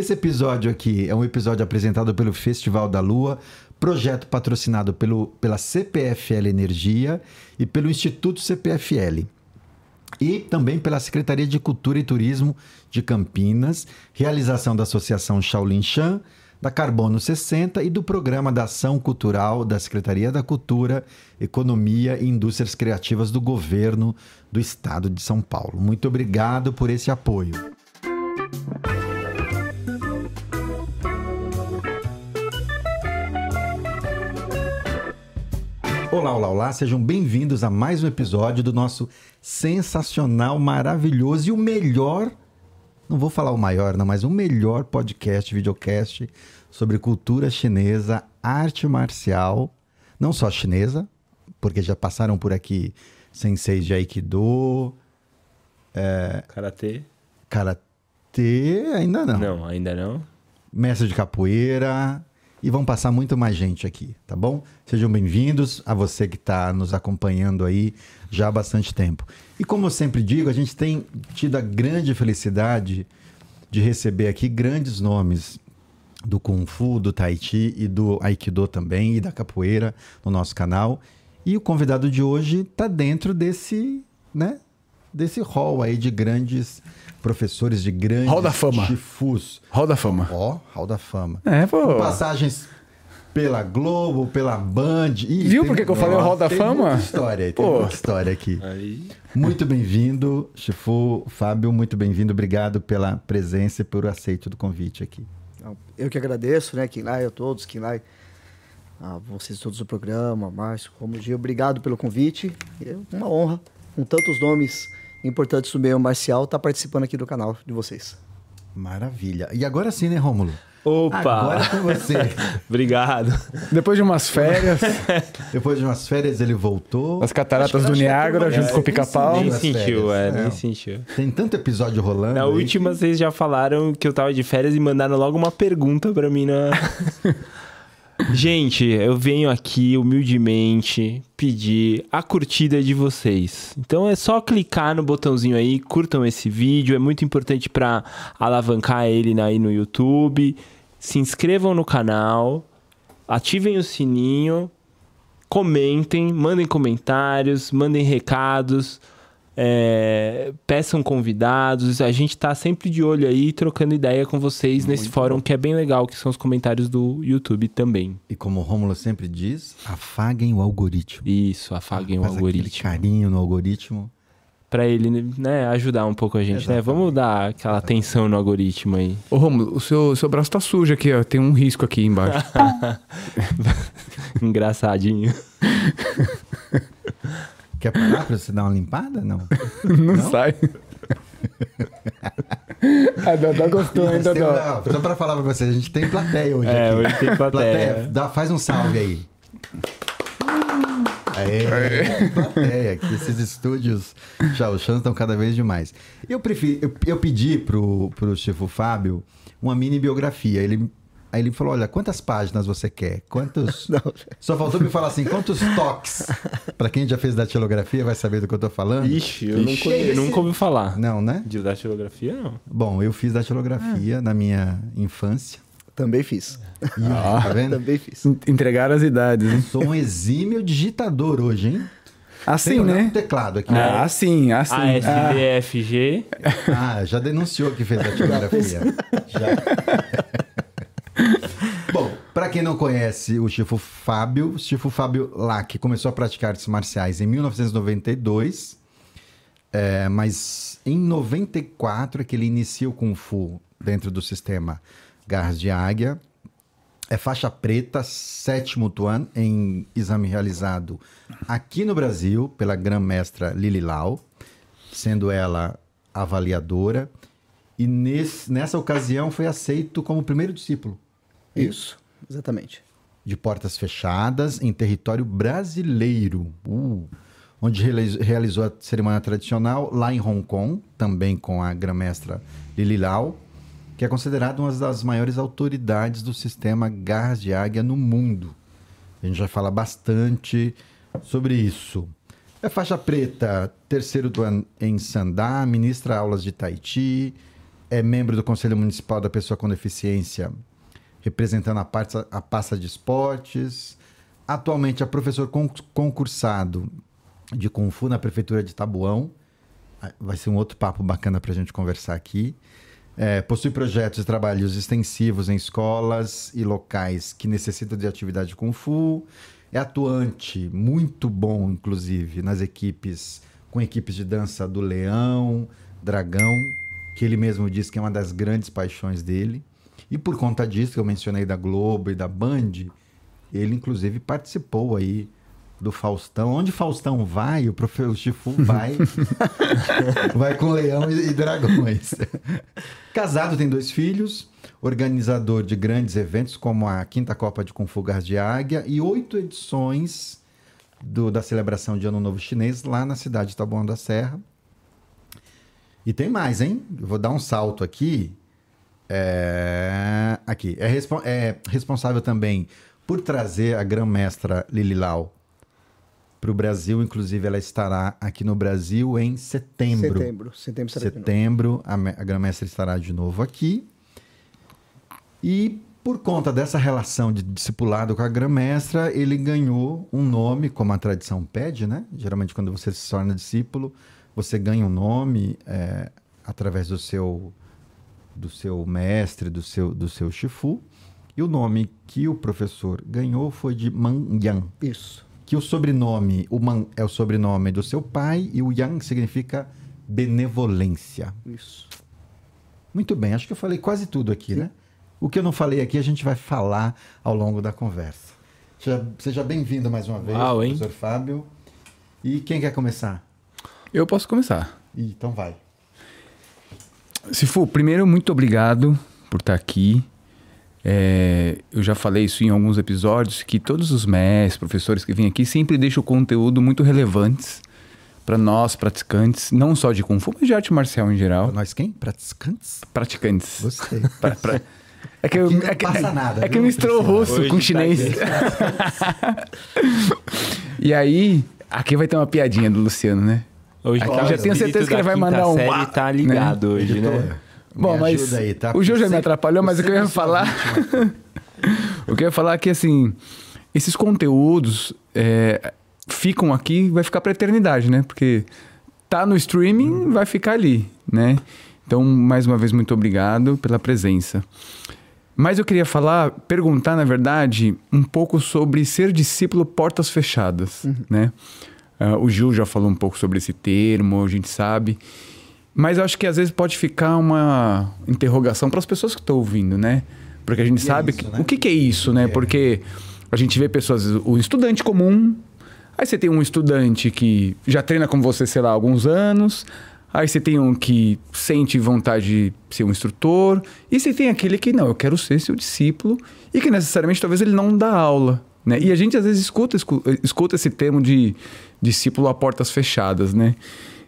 Esse episódio aqui é um episódio apresentado pelo Festival da Lua, projeto patrocinado pelo, pela CPFL Energia e pelo Instituto CPFL. E também pela Secretaria de Cultura e Turismo de Campinas, realização da Associação Shaolin Shan, da Carbono 60 e do Programa da Ação Cultural da Secretaria da Cultura, Economia e Indústrias Criativas do Governo do Estado de São Paulo. Muito obrigado por esse apoio. Olá, olá, olá, sejam bem-vindos a mais um episódio do nosso sensacional, maravilhoso e o melhor, não vou falar o maior, não, mas o melhor podcast, videocast sobre cultura chinesa, arte marcial, não só chinesa, porque já passaram por aqui senseis de Aikido, Karatê? Karatê, ainda não. Não, ainda não. mestre de capoeira e vão passar muito mais gente aqui, tá bom? Sejam bem-vindos a você que está nos acompanhando aí já há bastante tempo. E como eu sempre digo, a gente tem tido a grande felicidade de receber aqui grandes nomes do Kung Fu, do Tai Chi e do Aikido também e da capoeira no nosso canal. E o convidado de hoje está dentro desse, né? Desse hall aí de grandes professores, de grandes Hall da fama. chifus. Hall da Fama. Ó, Hall da Fama. É, pô. Com passagens pela Globo, pela Band. Ih, Viu por que eu falei o Hall da tem Fama? Muita história aí, tem Pô. muita história aqui. Aí. Muito bem-vindo, Chifu, Fábio, muito bem-vindo. Obrigado pela presença e por aceito do convite aqui. Eu que agradeço, né, Kinlai, a todos, Kinlai, a vocês todos do programa, Márcio, como dia, obrigado pelo convite. É uma honra, com tantos nomes importantes do meio marcial, estar participando aqui do canal de vocês. Maravilha. E agora sim, né, Rômulo? Opa! Agora é com você. Obrigado. Depois de umas férias, Depois de umas férias, ele voltou. as cataratas do a Niágara, junto já com o pica-pau. nem sentiu, férias, é, nem sentiu. Tem tanto episódio rolando. Na aí última, vocês já falaram que eu tava de férias e mandaram logo uma pergunta pra mim na. Gente, eu venho aqui humildemente pedir a curtida de vocês. Então é só clicar no botãozinho aí, curtam esse vídeo, é muito importante pra alavancar ele aí no YouTube. Se inscrevam no canal, ativem o sininho, comentem, mandem comentários, mandem recados, é, peçam convidados. A gente tá sempre de olho aí, trocando ideia com vocês nesse fórum que é bem legal, que são os comentários do YouTube também. E como o Rômulo sempre diz, afaguem o algoritmo. Isso, afaguem o Faz aquele algoritmo. carinho no algoritmo. Pra ele, né, ajudar um pouco a gente, né? Vamos dar aquela atenção no algoritmo aí. Ô, Romulo, o seu, seu braço tá sujo aqui, ó. Tem um risco aqui embaixo. Engraçadinho. Quer parar pra você dar uma limpada? Não. Não, sai. a Dodó gostou, hein, Dodó? não, só pra falar pra vocês, a gente tem plateia hoje É, aqui. hoje tem plateia. dá- faz um salve aí. Aê, plateia, que esses estúdios Chauchan estão cada vez demais. Eu, prefiro, eu, eu pedi pro, pro Chifu Fábio uma mini biografia. Ele, aí ele falou: Olha, quantas páginas você quer? Quantos. Só faltou me falar assim: quantos toques? Pra quem já fez datilografia vai saber do que eu tô falando. Ixi, eu nunca, Ixi. eu nunca ouvi falar. Não, né? De datilografia, não. Bom, eu fiz datilografia na minha infância. Também fiz. E, tá vendo? Também fiz. Entregaram as idades, hein? Sou um exímio digitador hoje, hein? Assim, Tem né? no teclado aqui. Ah, assim, assim. A SDFG. Ah, já denunciou que fez datilografia. já. Bom, pra quem não conhece o Chifu Fábio, Chifu Fábio Lack começou a praticar artes marciais em 1992, é, mas em 94 é que ele inicia o Kung Fu dentro do sistema Garras de Águia. É faixa preta, sétimo Tuan, em exame realizado aqui no Brasil pela grã-mestra Lili Lau, sendo ela avaliadora. E nesse- nessa ocasião foi aceito como primeiro discípulo Isso, exatamente. de portas fechadas em território brasileiro, uh, onde realiz- realizou a cerimônia tradicional lá em Hong Kong, também com a grã-mestra Lili Lau, que é considerada uma das maiores autoridades do sistema Garras de Águia no mundo. A gente já fala bastante sobre isso. É faixa preta, terceiro do ano em Sandá, ministra aulas de Tai Chi, é membro do Conselho Municipal da Pessoa com Deficiência, representando a, parte, a pasta de esportes. Atualmente é professor con- concursado de Kung Fu na Prefeitura de Tabuão. Ah, Vai ser um outro papo bacana para a gente conversar aqui. É, possui projetos e trabalhos extensivos em escolas e locais que necessitam de atividade Kung Fu. É atuante, muito bom, inclusive, nas equipes, com equipes de dança do Leão, Dragão, que ele mesmo diz que é uma das grandes paixões dele. E por conta disso, que eu mencionei da Globo e da Band, ele inclusive participou aí do Faustão. Onde Faustão vai, o professor Chifu vai. vai com leão e, e dragões. Casado, tem dois filhos. Organizador de grandes eventos como a Quinta Copa de Kung Fu Gás de Águia e oito edições do- da celebração de Ano Novo Chinês lá na cidade de Taboão da Serra. E tem mais, hein? Eu vou dar um salto aqui. É, aqui. É, respo- é responsável também por trazer a grã-mestra Lili Lau para o Brasil. Inclusive, ela estará aqui no Brasil em setembro. Setembro. Setembro. Setembro, a, a grã-mestra estará de novo aqui. E por conta dessa relação de discipulado com a grã-mestra, ele ganhou um nome, como a tradição pede, né? Geralmente, quando você se torna discípulo, você ganha um nome é, através do seu, do seu mestre, do seu, do seu Shifu. E o nome que o professor ganhou foi de Man Yan Isso. que o sobrenome, o Man é o sobrenome do seu pai e o Yang significa benevolência. Isso. Muito bem, acho que eu falei quase tudo aqui, né? O que eu não falei aqui a gente vai falar ao longo da conversa. Seja, seja bem-vindo mais uma vez, Uau, professor Fábio. E quem quer começar? Eu posso começar. Então vai. Sifu, primeiro, muito obrigado por estar aqui. É, eu já falei isso em alguns episódios, que todos os mestres, professores que vêm aqui sempre deixam o conteúdo muito relevantes para nós, praticantes, não só de Kung Fu, mas de arte marcial em geral. Nós quem? Praticantes? Praticantes. Gostei. Pra- pra- É que, eu, é que, passa é- nada, é que viu, misturou russo Hoje com tá chinês. e aí, aqui vai ter uma piadinha do Luciano, né? Hoje Aqui tá eu já o tenho certeza que ele vai mandar um série tá ligado hoje, Editor, né? me Bom, mas aí, tá? o João já me atrapalhou, mas o que eu ia é falar... o que eu ia falar é que, assim, esses conteúdos é, ficam aqui vai ficar pra eternidade, né? Porque tá no streaming, vai ficar ali, né? Então, mais uma vez, muito obrigado pela presença. Mas eu queria falar, perguntar, na verdade, um pouco sobre ser discípulo portas fechadas, né? Ah, o Gil já falou um pouco sobre esse termo, a gente sabe. Mas eu acho que às vezes pode ficar uma interrogação para as pessoas que estão ouvindo, né? Porque a gente E é sabe isso, que- né? o que, que é isso, né? É. Porque a gente vê pessoas, o estudante comum, aí você tem um estudante que já treina com você, sei lá, há alguns anos, aí você tem um que sente vontade de ser um instrutor, e você tem aquele que não, eu quero ser seu discípulo, e que necessariamente talvez ele não dá aula. Né? E a gente às vezes escuta, escu- escuta esse termo de discípulo a portas fechadas, né?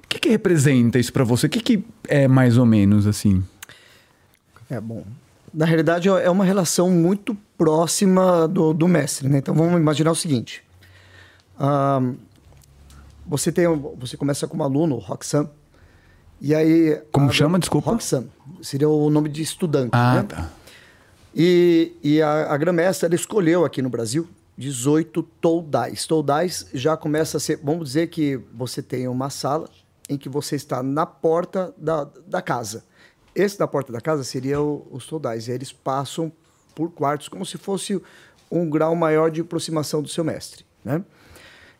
O que, que representa isso para você? O que, que é mais ou menos assim? É bom. Na realidade, é uma relação muito próxima do, do mestre, né? Então vamos imaginar o seguinte: Ahn, você tem, um- você começa como aluno, Roxan, e aí Como a- chama? Desculpa. Roxan seria o nome de estudante, Ah, né? tá. E, e a, a Grã-Mestra ela escolheu aqui no Brasil 18 toldais. Toldais já começa a ser, vamos dizer que você tem uma sala em que você está na porta da, da casa. Esse da porta da casa seria o- os toldais. E eles passam por quartos, como se fosse um grau maior de aproximação do seu mestre. Né?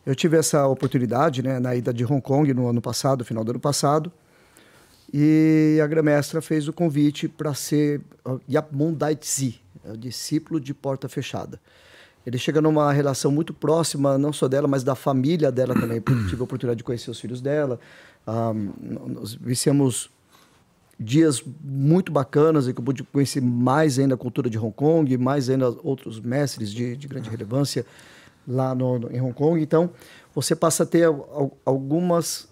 Eu tive essa oportunidade né, na ida de Hong Kong no ano passado, final do ano passado, e a Grã-Mestra fez o convite para ser ó, Yap Mun Dai Tzi, é discípulo de porta fechada. Ele chega numa relação muito próxima, não só dela, mas da família dela também, porque tive a oportunidade de conhecer os filhos dela. Ah, nós vivemos dias muito bacanas em que eu pude conhecer mais ainda a cultura de Hong Kong, mais ainda outros mestres de, de grande relevância lá no, no- em Hong Kong. Então, você passa a ter al- al- algumas,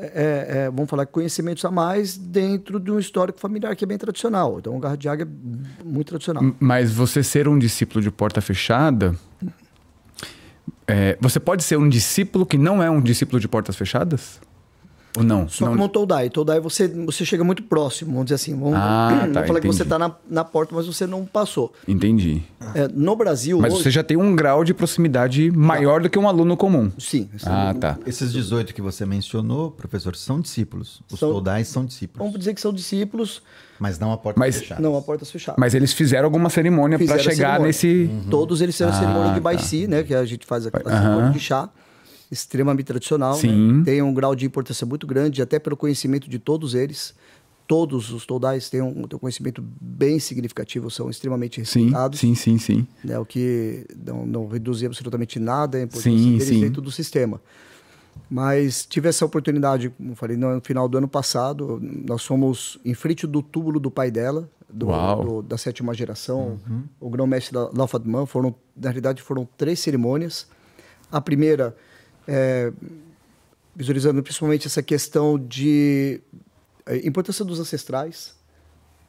é, é, vamos falar, conhecimentos a mais dentro de um histórico familiar que é bem tradicional. Então, o Garra de Águia é muito tradicional. Mas você ser um discípulo de porta fechada. é, você pode ser um discípulo que não é um discípulo de portas fechadas? Ou não? Só não... como o Todai. Todai você, você chega muito próximo, vamos dizer assim. Vamos, Ah, vamos tá, falar que você está na, na porta, mas você não passou. Entendi. É, no Brasil. Mas hoje- você já tem um grau de proximidade maior do que um aluno comum. Sim. Ah, tá. Esses 18 que você mencionou, professor, são discípulos. Os São- toldais são discípulos. Vamos dizer que são discípulos, Mas não a porta Mas- fechada. não a portas fechadas. Mas eles fizeram alguma cerimônia para chegar cerimônia. nesse. Todos eles fizeram a Ah, cerimônia de tá. Baici, né? Que a gente faz a, a Aham. cerimônia de chá. Extremamente tradicional. Sim. Né? Tem um grau de importância muito grande, até pelo conhecimento de todos eles. Todos os toldais têm um, têm um conhecimento bem significativo, são extremamente Sim, respeitados. sim, sim, sim. né, o que não, não reduzia absolutamente nada a importância Sim, deles sim. dentro do sistema. Mas tive essa oportunidade, como falei, no final do ano passado, nós fomos em frente do túmulo do pai dela, do, do- da sétima geração, o grão-mestre da Lafadman. Foram, na realidade, foram três cerimônias. A primeira, é, visualizando principalmente essa questão de é, importância dos ancestrais.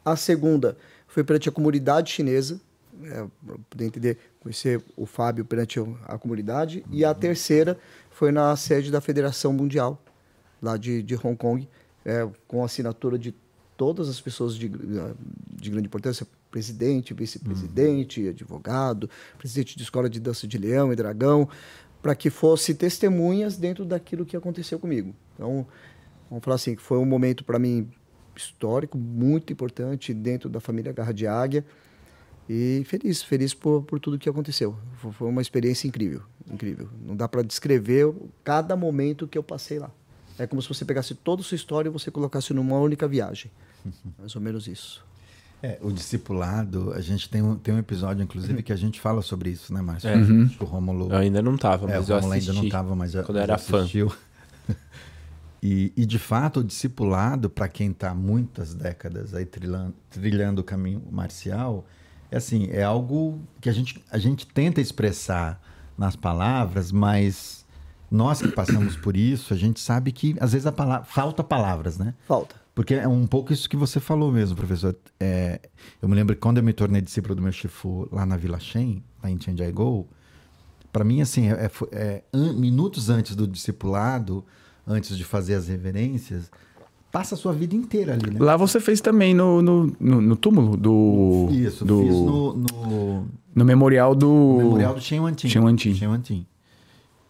A segunda foi perante a comunidade chinesa, é, para poder entender, conhecer o Fábio perante a comunidade. E a terceira foi na sede da Federação Mundial, lá de, de Hong Kong, é, com a assinatura de todas as pessoas de, de grande importância, presidente, vice-presidente, advogado, presidente de escola de dança de leão e dragão, para que fosse testemunhas dentro daquilo que aconteceu comigo. Então, vamos falar assim, que foi um momento para mim histórico, muito importante dentro da família Garra de Águia. E feliz, feliz por, por tudo que aconteceu. Foi- uma experiência incrível, incrível. Não dá para descrever cada momento que eu passei lá. É como se você pegasse toda a sua história e você colocasse numa única viagem. Mais ou menos isso. É, o discipulado, a gente tem um, tem um episódio, inclusive, que a gente fala sobre isso, né, Márcio? É. Acho que o Rômulo... Eu ainda não tava, É, mas o eu assisti. ainda não estava, mas quando eu era fã. assistiu. E, e, de fato, o discipulado, para quem está muitas décadas aí trilhando, trilhando o caminho marcial, é assim, é algo que a gente, a gente tenta expressar nas palavras, mas nós que passamos por isso, a gente sabe que às vezes a palavra, falta palavras, né? Falta. Porque é um pouco isso que você falou mesmo, professor. É, eu me lembro que quando eu me tornei discípulo do meu Shifu lá na Vila Shen, lá em Chandigarh, para mim, assim, é, é- é an- minutos antes do discipulado, antes de fazer as reverências, passa a sua vida inteira ali, né? Lá você fez também no, no, no, no túmulo do. Isso, do, fiz no, no no memorial do. no memorial do Shen Wantin. Shen Wantin.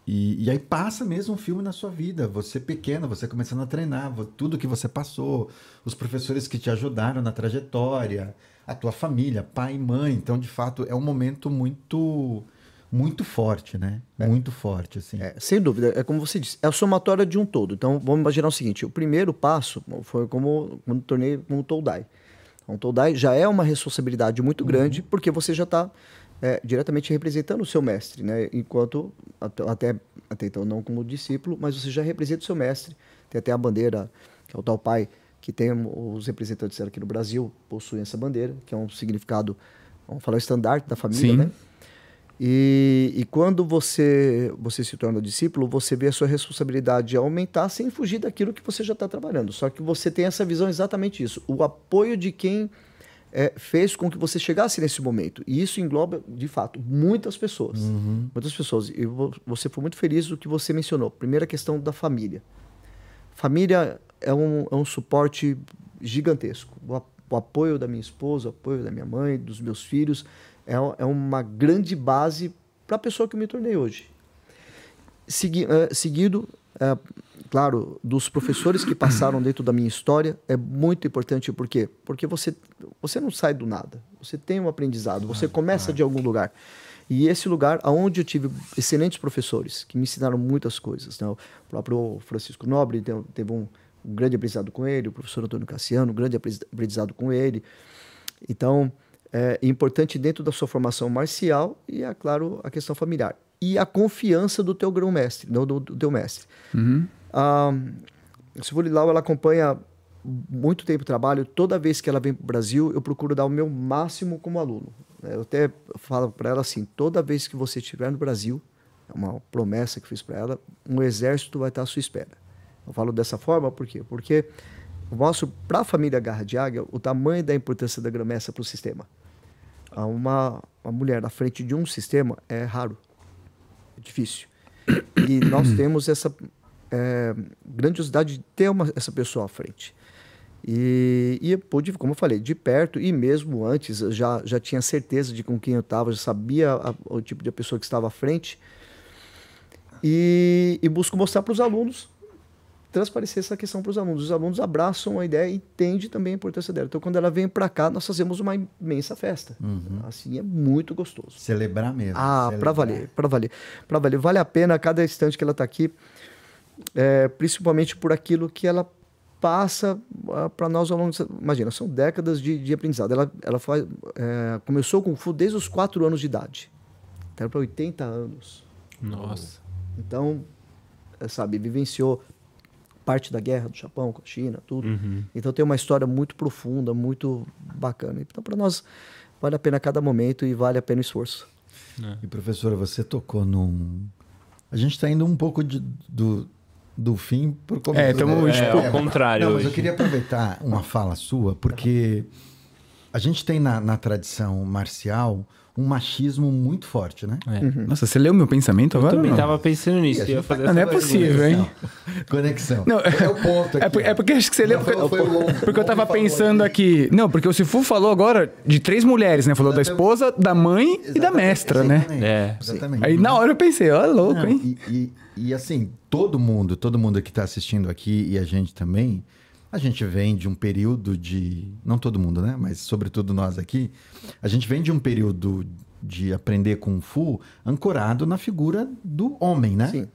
E, e aí passa mesmo um filme na sua vida. Você pequena, você começando a treinar, tudo que você passou, os professores que te ajudaram na trajetória, a tua família, pai e mãe. Então, de fato, é um momento muito, muito forte, né? Muito forte, assim. É, sem dúvida, é como você disse, é a somatória de um todo. Então, vamos imaginar o seguinte: o primeiro passo foi como quando tornei como Toldai. Então, Toldai já é uma responsabilidade muito grande, porque você já está diretamente representando o seu mestre, né? Enquanto, at- até, até então, não como discípulo, mas você já representa o seu mestre. Tem até a bandeira, que é o tal pai, que tem os representantes aqui no Brasil, possuem essa bandeira, que é um significado, vamos falar, o estandarte da família, Sim. né? E, e quando você, você se torna discípulo, você vê a sua responsabilidade aumentar sem fugir daquilo que você já está trabalhando. Só que você tem essa visão exatamente isso. O apoio de quem eh, fez com que você chegasse nesse momento. E isso engloba, de fato, muitas pessoas. Muitas pessoas. E vo- você foi muito feliz do que você mencionou. Primeira questão da família. Família é um, é um suporte gigantesco. O, o apoio da minha esposa, o apoio da minha mãe, dos meus filhos, é, é uma grande base para a pessoa que eu me tornei hoje. Segui, eh, seguido, eh, claro, dos professores que passaram dentro da minha história, é muito importante, por quê? Porque você, você não sai do nada. Você tem um aprendizado, você começa de algum lugar. E esse lugar, aonde eu tive excelentes professores que me ensinaram muitas coisas. Né? O próprio Francisco Nobre te- teve um, um grande aprendizado com ele, o professor Antônio Cassiano, um grande apre- aprendizado com ele. Então, é importante dentro da sua formação marcial e, é claro, a questão familiar. E a confiança do teu grão-mestre, não do, do teu mestre. A Sivulilau, ela acompanha muito tempo o trabalho. Toda vez que ela vem para o Brasil, eu procuro dar o meu máximo como aluno. Eu até falo para ela assim, toda vez que você estiver no Brasil, é uma promessa que fiz para ela, um exército vai estar à sua espera. Eu falo dessa forma por quê? Porque eu mostro para a família Garra de Águia o tamanho da importância da gromessa para o sistema. Ah, Uma, uma mulher na frente de um sistema é raro, é difícil. E nós temos essa é, grandiosidade de ter uma, essa pessoa à frente. E, e eu pude, como eu falei, de perto e mesmo antes já, já tinha certeza de com quem eu estava, já sabia a, o tipo de pessoa que estava à frente. E, e busco mostrar para os alunos, transparecer essa questão para os alunos. Os alunos abraçam a ideia e entendem também a importância dela. Então, quando ela vem para cá, nós fazemos uma imensa festa. Uhum. Assim, é muito gostoso. Celebrar mesmo. Ah, para valer, para valer, para valer. Vale a pena cada instante que ela está aqui, é, principalmente por aquilo que ela passa uh, para nós ao longo. De, imagina, são décadas de, de aprendizado. Ela, ela faz, é, começou com Fu desde os 4 anos de idade. Era para 80 anos. Nossa. Então, é, sabe, vivenciou parte da guerra do Japão com a China, tudo. Uhum. Então tem uma história muito profunda, muito bacana. Então para nós vale a pena cada momento e vale a pena o esforço. E professora, você tocou num. A gente está indo um pouco de, do, do fim para o começo. É, tamo, né? tipo, ao contrário Não, mas eu queria aproveitar uma fala sua, porque a gente tem na, na tradição marcial um machismo muito forte, né? É. Nossa, você leu meu pensamento agora? Também ou não? tava pensando nisso. Eu gente fazer Ah, não é essa possível, hein? Conexão. Não, é o ponto aqui. É, é porque acho que você leu. Não, foi- Porque, porque eu O tava longo falou pensando aqui. Não, porque o Sifu falou agora de três mulheres, né? Falou da esposa, da mãe e da Exatamente, mestra, né? exatamente, É. Exatamente. Aí na hora eu pensei, ó, louco, Não, hein? e, e- e, assim, todo mundo, todo mundo que está assistindo aqui e a gente também, a gente vem de um período de. Não todo mundo, né? Mas sobretudo nós aqui, a gente vem de um período de aprender Kung Fu ancorado na figura do homem, né? Sim,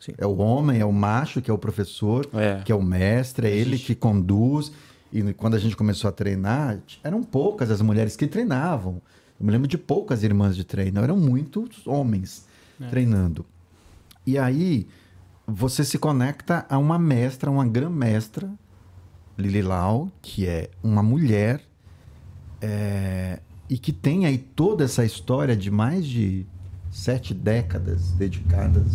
sim. É o homem, é o macho, que é o professor, É. que é o mestre, é ele que conduz. E quando a gente começou a treinar, eram poucas as mulheres que treinavam. Eu me lembro de poucas irmãs de treino, eram muitos homens treinando. E aí você se conecta a uma mestra, uma grã-mestra, Lili Lau, que é uma mulher é, e que tem aí toda essa história de mais de sete décadas dedicadas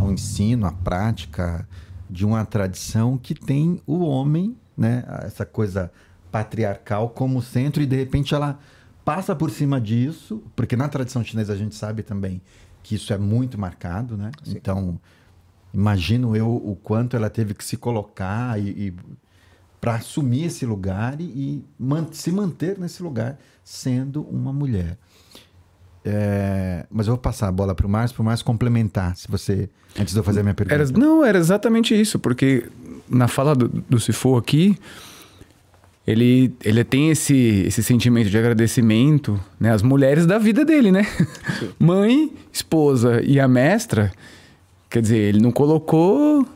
ao ensino, à prática de uma tradição que tem o homem, né, essa coisa patriarcal como centro e de repente ela passa por cima disso, porque na tradição chinesa a gente sabe também que isso é muito marcado, né? Então, imagino eu o quanto ela teve que se colocar e, e para assumir esse lugar e, e man- se manter nesse lugar sendo uma mulher. É, mas eu vou passar a bola para o Márcio, para o Márcio complementar, se você, antes de eu fazer a minha pergunta. Era, não, era exatamente isso, porque na fala do, do aqui, ele, ele tem esse, esse sentimento de agradecimento, né? As mulheres da vida dele, né? Mãe, esposa e a mestra, quer dizer, ele não colocou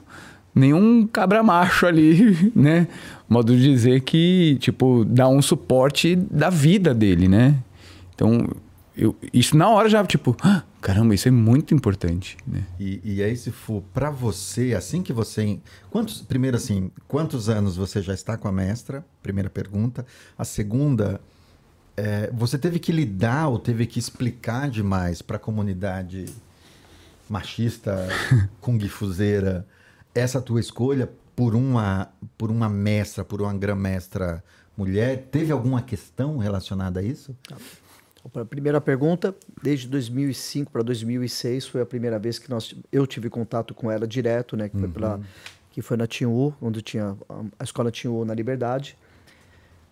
nenhum cabra macho ali, né? Modo de dizer que, tipo, dá um suporte da vida dele, né? Então, eu, isso na hora já, tipo, "Ah, caramba, isso é muito importante, né? E, e aí, se for para você, assim que você. Quantos, primeiro, assim, quantos anos você já está com a mestra? Primeira pergunta. A segunda, é, você teve que lidar ou teve que explicar demais para a comunidade machista, kung fuzeira, essa tua escolha por uma, por uma mestra, por uma grã-mestra mulher? Teve alguma questão relacionada a isso? A primeira pergunta, desde 2005 para 2006 foi a primeira vez que nós, eu tive contato com ela direto, né? Que foi, pela, que foi na Tinhu, onde tinha a, escola Tinhu na Liberdade.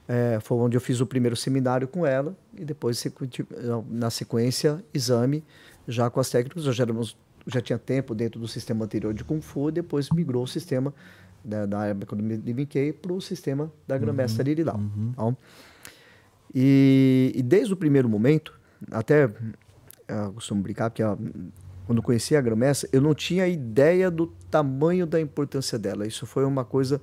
É, foi onde eu fiz o primeiro seminário com ela e depois, na sequência, exame já com as técnicas. Já, éramos, já tinha tempo dentro do sistema anterior de Kung Fu e depois migrou o sistema da, da época quando me vinquei para o sistema da Grã-Mestra Lirilau. Então, e, e desde o primeiro momento, até eu costumo brincar, porque quando conheci a Grã-Mestra, eu não tinha ideia do tamanho da importância dela. Isso foi uma coisa.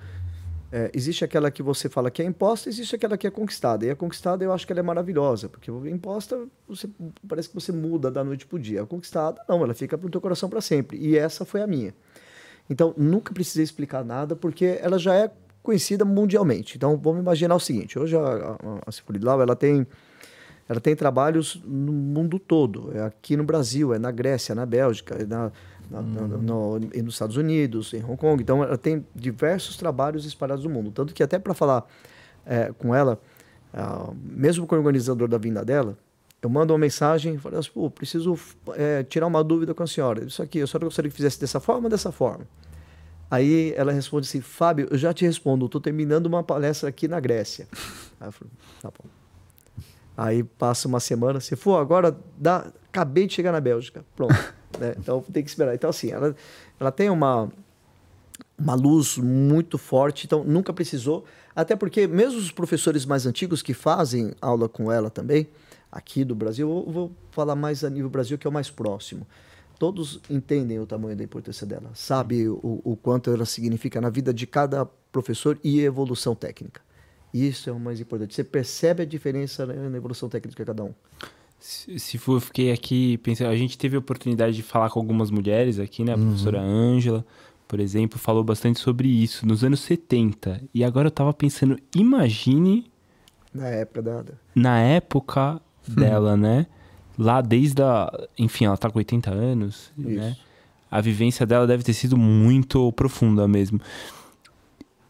é, existe aquela que você fala que é imposta, existe aquela que é conquistada. E a conquistada eu acho que ela é maravilhosa, porque imposta você, parece que você muda da noite para o dia. A conquistada, não, ela fica no teu coração para sempre. E essa foi a minha. Então, nunca precisei explicar nada, porque ela já é conhecida mundialmente. Então, vamos imaginar o seguinte: hoje a, a, a ela tem, ela tem trabalhos no mundo todo. É aqui no Brasil, é na Grécia, na Bélgica, é na, na, na- no, nos Estados Unidos, em Hong Kong. Então, ela tem diversos trabalhos espalhados no mundo. Tanto que, até para falar é, com ela, mesmo com o organizador da vinda dela, eu mando uma mensagem e falo assim, pô, preciso é, tirar uma dúvida com a senhora. Isso aqui, a senhora gostaria que fizesse dessa forma ou dessa forma? Aí ela responde assim: Fábio, eu já te respondo, estou terminando uma palestra aqui na Grécia. Aí eu falei: tá bom. Aí passa uma semana, se for agora, dá, acabei de chegar na Bélgica. Pronto. né? Então tem que esperar. Então, assim, ela, ela tem uma, uma luz muito forte, então nunca precisou. Até porque, mesmo os professores mais antigos que fazem aula com ela também, aqui do Brasil, eu vou falar mais a nível Brasil, que é o mais próximo. Todos entendem o tamanho da importância dela, sabe o, o quanto ela significa na vida de cada professor e evolução técnica. Isso é o mais importante. Você percebe a diferença né, na evolução técnica de cada um. Se, se for, eu fiquei aqui pensando, a gente teve a oportunidade de falar com algumas mulheres aqui, né? A Uhum. professora Ângela, por exemplo, falou bastante sobre isso nos anos 70. E agora eu tava pensando, imagine Na época na época dela, né? Lá desde a. Enfim, ela tá com 80 anos, né? Isso. A vivência dela deve ter sido muito profunda mesmo.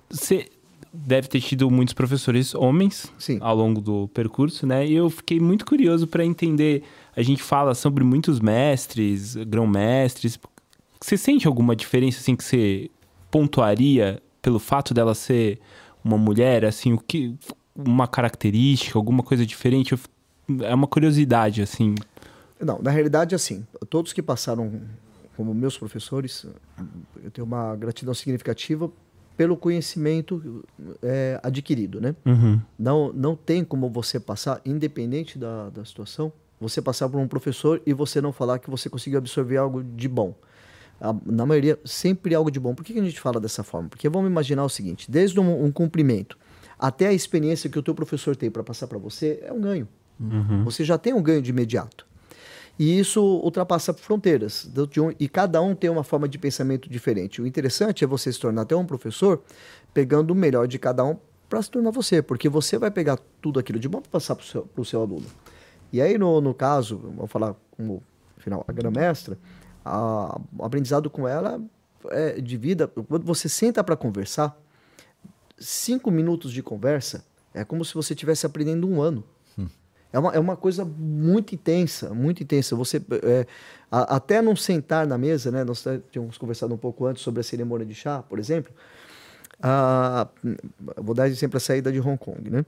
Você deve ter tido muitos professores homens Sim. ao longo do percurso, né? E eu fiquei muito curioso para entender. A gente fala sobre muitos mestres, grão-mestres. Você sente alguma diferença assim que você pontuaria pelo fato dela ser uma mulher, assim, o que uma característica, alguma coisa diferente? Eu É uma curiosidade, assim. Não, na realidade, assim, todos que passaram como meus professores, eu tenho uma gratidão significativa pelo conhecimento é, adquirido, né? Uhum. Não, não tem como você passar, independente da, da situação, você passar por um professor e você não falar que você conseguiu absorver algo de bom. A- Na maioria, sempre algo de bom. Por que que a gente fala dessa forma? Porque vamos imaginar o seguinte: desde um, um cumprimento até a experiência que o teu professor tem para passar para você, é um ganho. Você já tem um ganho de imediato. E isso ultrapassa fronteiras. E cada um tem uma forma de pensamento diferente. O interessante é você se tornar até um professor pegando o melhor de cada um para se tornar você, porque você vai pegar tudo aquilo de bom para passar para o seu, seu aluno. E aí, no, no caso, vamos falar como, afinal, a grã-mestra, a- o aprendizado com ela é de vida. Quando você senta para conversar, cinco minutos de conversa é como se você estivesse aprendendo um ano. É uma, é uma coisa muito intensa, muito intensa. Você é, a- até não sentar na mesa, né? Nós tínhamos conversado um pouco antes sobre a cerimônia de chá, por exemplo. Ah, vou dar sempre a saída de Hong Kong, né?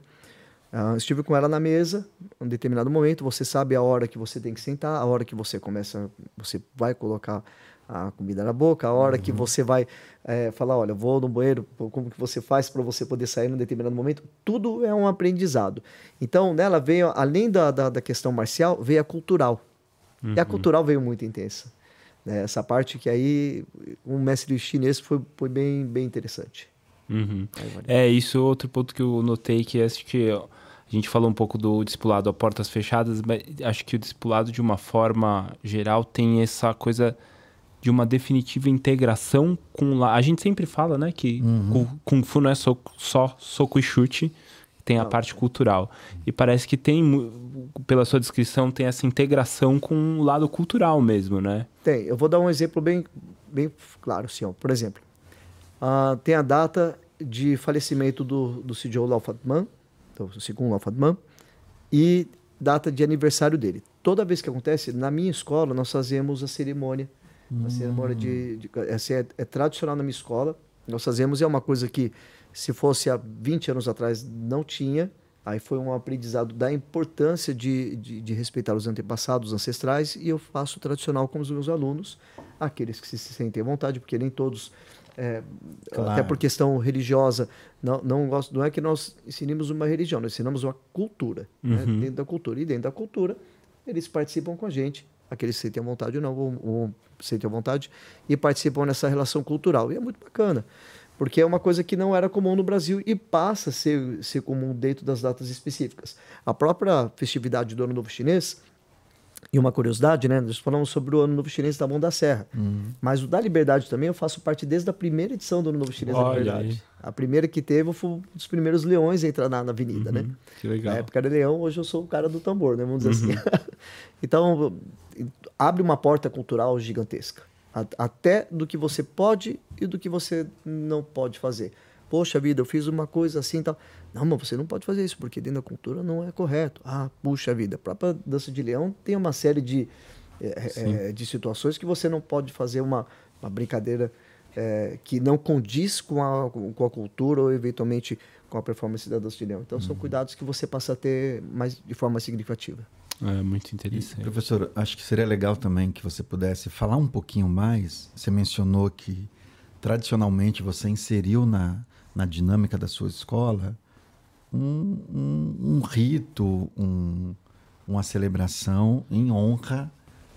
Ah, estive com ela na mesa, em um determinado momento, você sabe a hora que você tem que sentar, a hora que você começa, você vai colocar a comida na boca, a hora que você vai eh, falar, olha, vou no banheiro, como que você faz para você poder sair num determinado momento, tudo é um aprendizado. Então, nela veio, além da, da, da questão marcial, veio a cultural. E a cultural veio muito intensa. né? Essa parte que aí, o mestre chinês foi, foi bem, bem interessante. Uhum. É, isso é outro ponto que eu notei, que acho que a gente falou um pouco do discipulado a portas fechadas, mas acho que o discipulado, de uma forma geral, tem essa coisa de uma definitiva integração com... lá. A gente sempre fala, né, que Kung- Kung Fu não é só, só soco e chute, tem a Não. parte cultural. E parece que tem, pela sua descrição, tem essa integração com o lado cultural mesmo, né? Tem. Eu vou dar um exemplo bem, bem claro, assim, ó. Por exemplo, ah, tem a data de falecimento do, do CJ Lau Fatman, então, o segundo Lau Fatman, e data de aniversário dele. Toda vez que acontece, na minha escola, nós fazemos a cerimônia. A cerimônia de, de essa é, é tradicional na minha escola. Nós fazemos, é uma coisa que, se fosse há 20 anos atrás, não tinha. Aí foi um aprendizado da importância de, de, de respeitar os antepassados, os ancestrais, e eu faço tradicional com os meus alunos, aqueles que se sentem à vontade, porque nem todos, é, Claro. até por questão religiosa, não, não, gosto, não é que nós ensinemos uma religião, nós ensinamos uma cultura, né? dentro da cultura. E dentro da cultura, eles participam com a gente, aqueles que se sentem à vontade ou não, ou se sentem à vontade, e participam nessa relação cultural. E é muito bacana, porque é uma coisa que não era comum no Brasil e passa a ser, ser comum dentro das datas específicas. A própria festividade do Ano Novo Chinês, e uma curiosidade, né? Nós falamos sobre o Ano Novo Chinês da Mão da Serra. Mas o da Liberdade também eu faço parte desde a primeira edição do Ano Novo Chinês da Olha Liberdade. aí. A primeira que teve foi um dos primeiros leões a entrar na, na avenida, né? Que legal. Na época era leão, hoje eu sou o cara do tambor, né? Vamos dizer assim. então, abre uma porta cultural gigantesca. Até do que você pode e do que você não pode fazer. Poxa vida, eu fiz uma coisa assim e tal. Não, mas você não pode fazer isso, porque dentro da cultura não é correto. Ah, puxa vida, a própria dança de leão tem uma série de, eh, eh, de situações que você não pode fazer uma, uma brincadeira é, que não condiz com a, com a cultura ou eventualmente com a performance da dança de leão. Então são cuidados que você passa a ter mais de forma significativa. É muito E, interessante. professor, acho que seria legal também que você pudesse falar um pouquinho mais. Você mencionou que tradicionalmente você inseriu na, na dinâmica da sua escola um, um, um rito, um, uma celebração em honra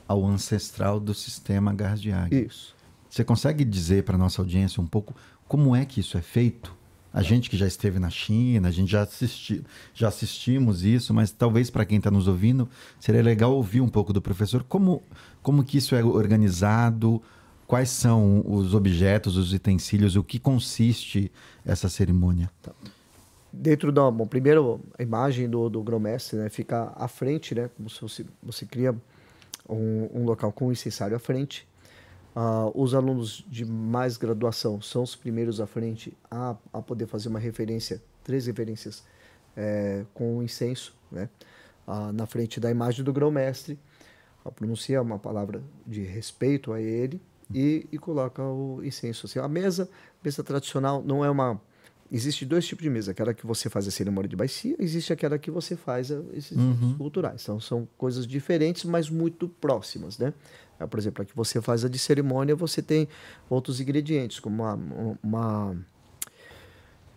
ao ancestral do sistema Garras de Águia. Isso. Você consegue dizer para nossa audiência um pouco como é que isso é feito? A gente que já esteve na China, a gente já, assisti, já assistimos isso, mas talvez para quem está nos ouvindo seria legal ouvir um pouco do professor como, como que isso é organizado, quais são os objetos, os utensílios, o que consiste essa cerimônia. Dentro da. Bom, primeiro, a imagem do, do grão-mestre né, fica à frente, né? Como se você, você cria um, um local com o incensário à frente. Ah, os alunos de mais graduação são os primeiros à frente a, a poder fazer uma referência, três referências eh, com o incenso, né? Ah, na frente da imagem do grão-mestre, a pronuncia uma palavra de respeito a ele e, e coloca o incenso. Assim, a mesa, mesa tradicional, não é uma Existe dois tipos de mesa, aquela que você faz a cerimônia de bacia, existe aquela que você faz esses ritos culturais. Então são coisas diferentes, mas muito próximas, né? Ah, Por exemplo, a que você faz a de cerimônia, você tem outros ingredientes, como uma, uma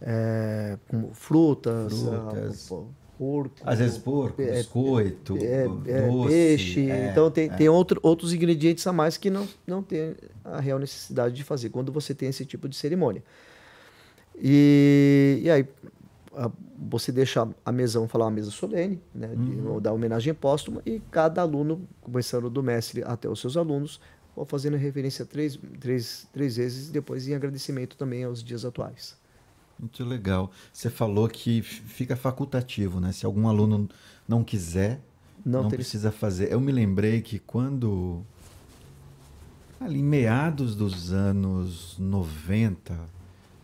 é, como frutas, Frutas. ah, porco, Às vezes porco, é, biscoito, é, é, doce. peixe. é, então tem, é. tem outro, outros ingredientes a mais que não, não tem a real necessidade de fazer quando você tem esse tipo de cerimônia. E, e aí a- você deixa a mesa, vamos falar uma mesa solene, né, de, Uhum. da homenagem póstuma, e cada aluno, começando do mestre até os seus alunos, vão fazendo referência três, três, três vezes, depois em agradecimento também aos dias atuais. Muito legal. Você falou que fica facultativo, né? Se algum aluno não quiser, Não não, precisa fazer. Eu me lembrei que quando ali em meados dos anos 90,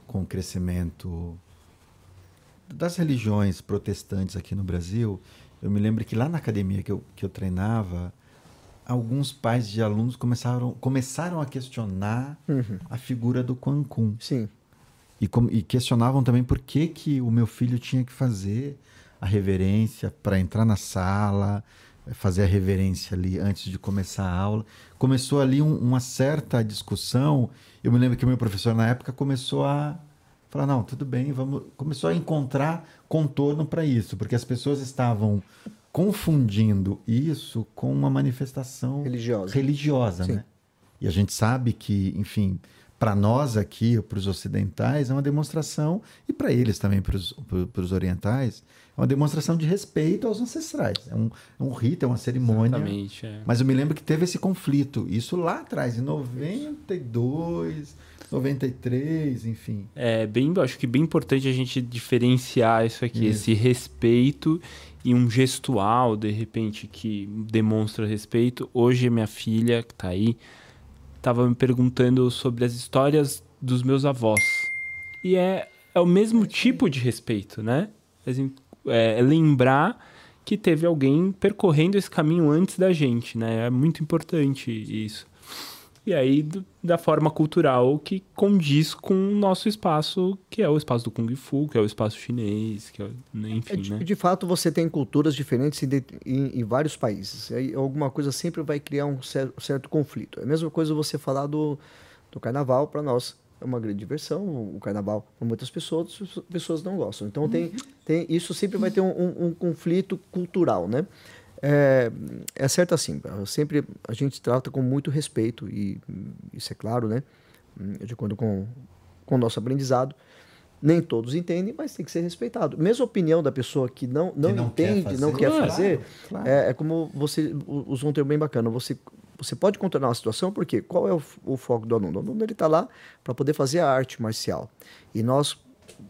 com o crescimento das religiões protestantes aqui no Brasil, eu me lembro que lá na academia que eu, que eu treinava, alguns pais de alunos começaram, começaram a questionar a figura do Quan Kun. Sim. E, com- e questionavam também por que, que o meu filho tinha que fazer a reverência para entrar na sala, fazer a reverência ali antes de começar a aula. Começou ali um- uma certa discussão. Eu me lembro que o meu professor na época começou a falar: não, tudo bem, vamos. Começou a encontrar contorno para isso, porque as pessoas estavam confundindo isso com uma manifestação Religiosa. religiosa, Sim. né? E a gente sabe que, enfim, para nós aqui, para os ocidentais, é uma demonstração, e para eles também, para os orientais, é uma demonstração de respeito aos ancestrais. É um, é um rito, é uma cerimônia. Exatamente. é. Mas eu me lembro que teve esse conflito, isso lá atrás, em 92, 93, enfim. É bem, acho que bem importante a gente diferenciar isso aqui, Isso. esse respeito e um gestual, de repente, que demonstra respeito. Hoje, minha filha, que tá aí, tava me perguntando sobre as histórias dos meus avós. E é, é o mesmo tipo de respeito, né? É, é lembrar que teve alguém percorrendo esse caminho antes da gente, né? É muito importante isso. E aí, do- da forma cultural que condiz com o nosso espaço, que é o espaço do Kung Fu, que é o espaço chinês, que é, o- É, enfim, de, né? de fato, você tem culturas diferentes em, em- em vários países. E aí alguma coisa sempre vai criar um cer- certo conflito. É a mesma coisa você falar do, do carnaval, para nós é uma grande diversão. O carnaval, para muitas pessoas, as pessoas não gostam. Então, tem, tem, isso sempre vai ter um, um- um conflito cultural, né? É, é certo assim, sempre a gente trata com muito respeito, e hum, isso é claro, né? Hum, De acordo com, com o nosso aprendizado. Nem todos entendem, mas tem que ser respeitado. Mesmo a opinião da pessoa que não, não, não quer entende, não fazer. quer Claro, fazer, claro. É, é como você usou um termo bem bacana. Você, você pode contornar uma situação, porque qual é o, o foco do aluno? O aluno está lá para poder fazer a arte marcial. E nós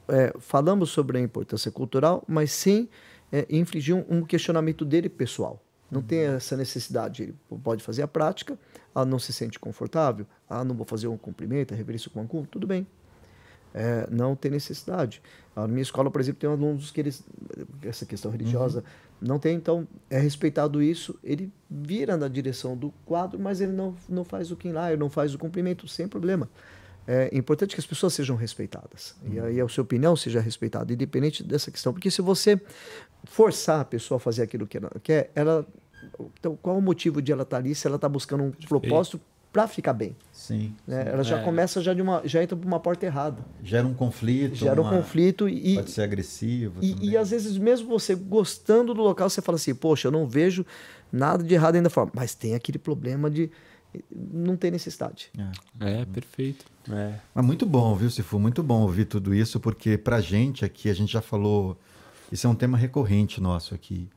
é, falamos sobre a importância cultural, mas sem é, infligir um, um questionamento dele pessoal. Não tem essa necessidade. Ele pode fazer a prática, ah, não se sente confortável, ah, não vou fazer um cumprimento, a reverência com um tudo bem. É, não tem necessidade. A minha escola, por exemplo, tem alunos que eles, essa questão religiosa, não tem, então é respeitado isso, ele vira na direção do quadro, mas ele não, não faz o quinlai, não faz o cumprimento, sem problema. É importante que as pessoas sejam respeitadas. E aí a sua opinião seja respeitada, independente dessa questão. Porque se você forçar a pessoa a fazer aquilo que ela quer, ela. Então, qual o motivo de ela estar ali se ela está buscando um propósito para ficar bem? Sim. né? Ela já É. começa já de uma. já entra por uma porta errada. Gera um conflito. Gera um uma- conflito e, Pode ser agressivo. e, e às vezes, mesmo você gostando do local, você fala assim, poxa, eu não vejo nada de errado ainda forma. Mas tem aquele problema de não ter necessidade. É, perfeito. É. Mas muito bom, viu, Sifu? Muito bom ouvir tudo isso, porque pra gente aqui, a gente já falou, isso é um tema recorrente nosso aqui.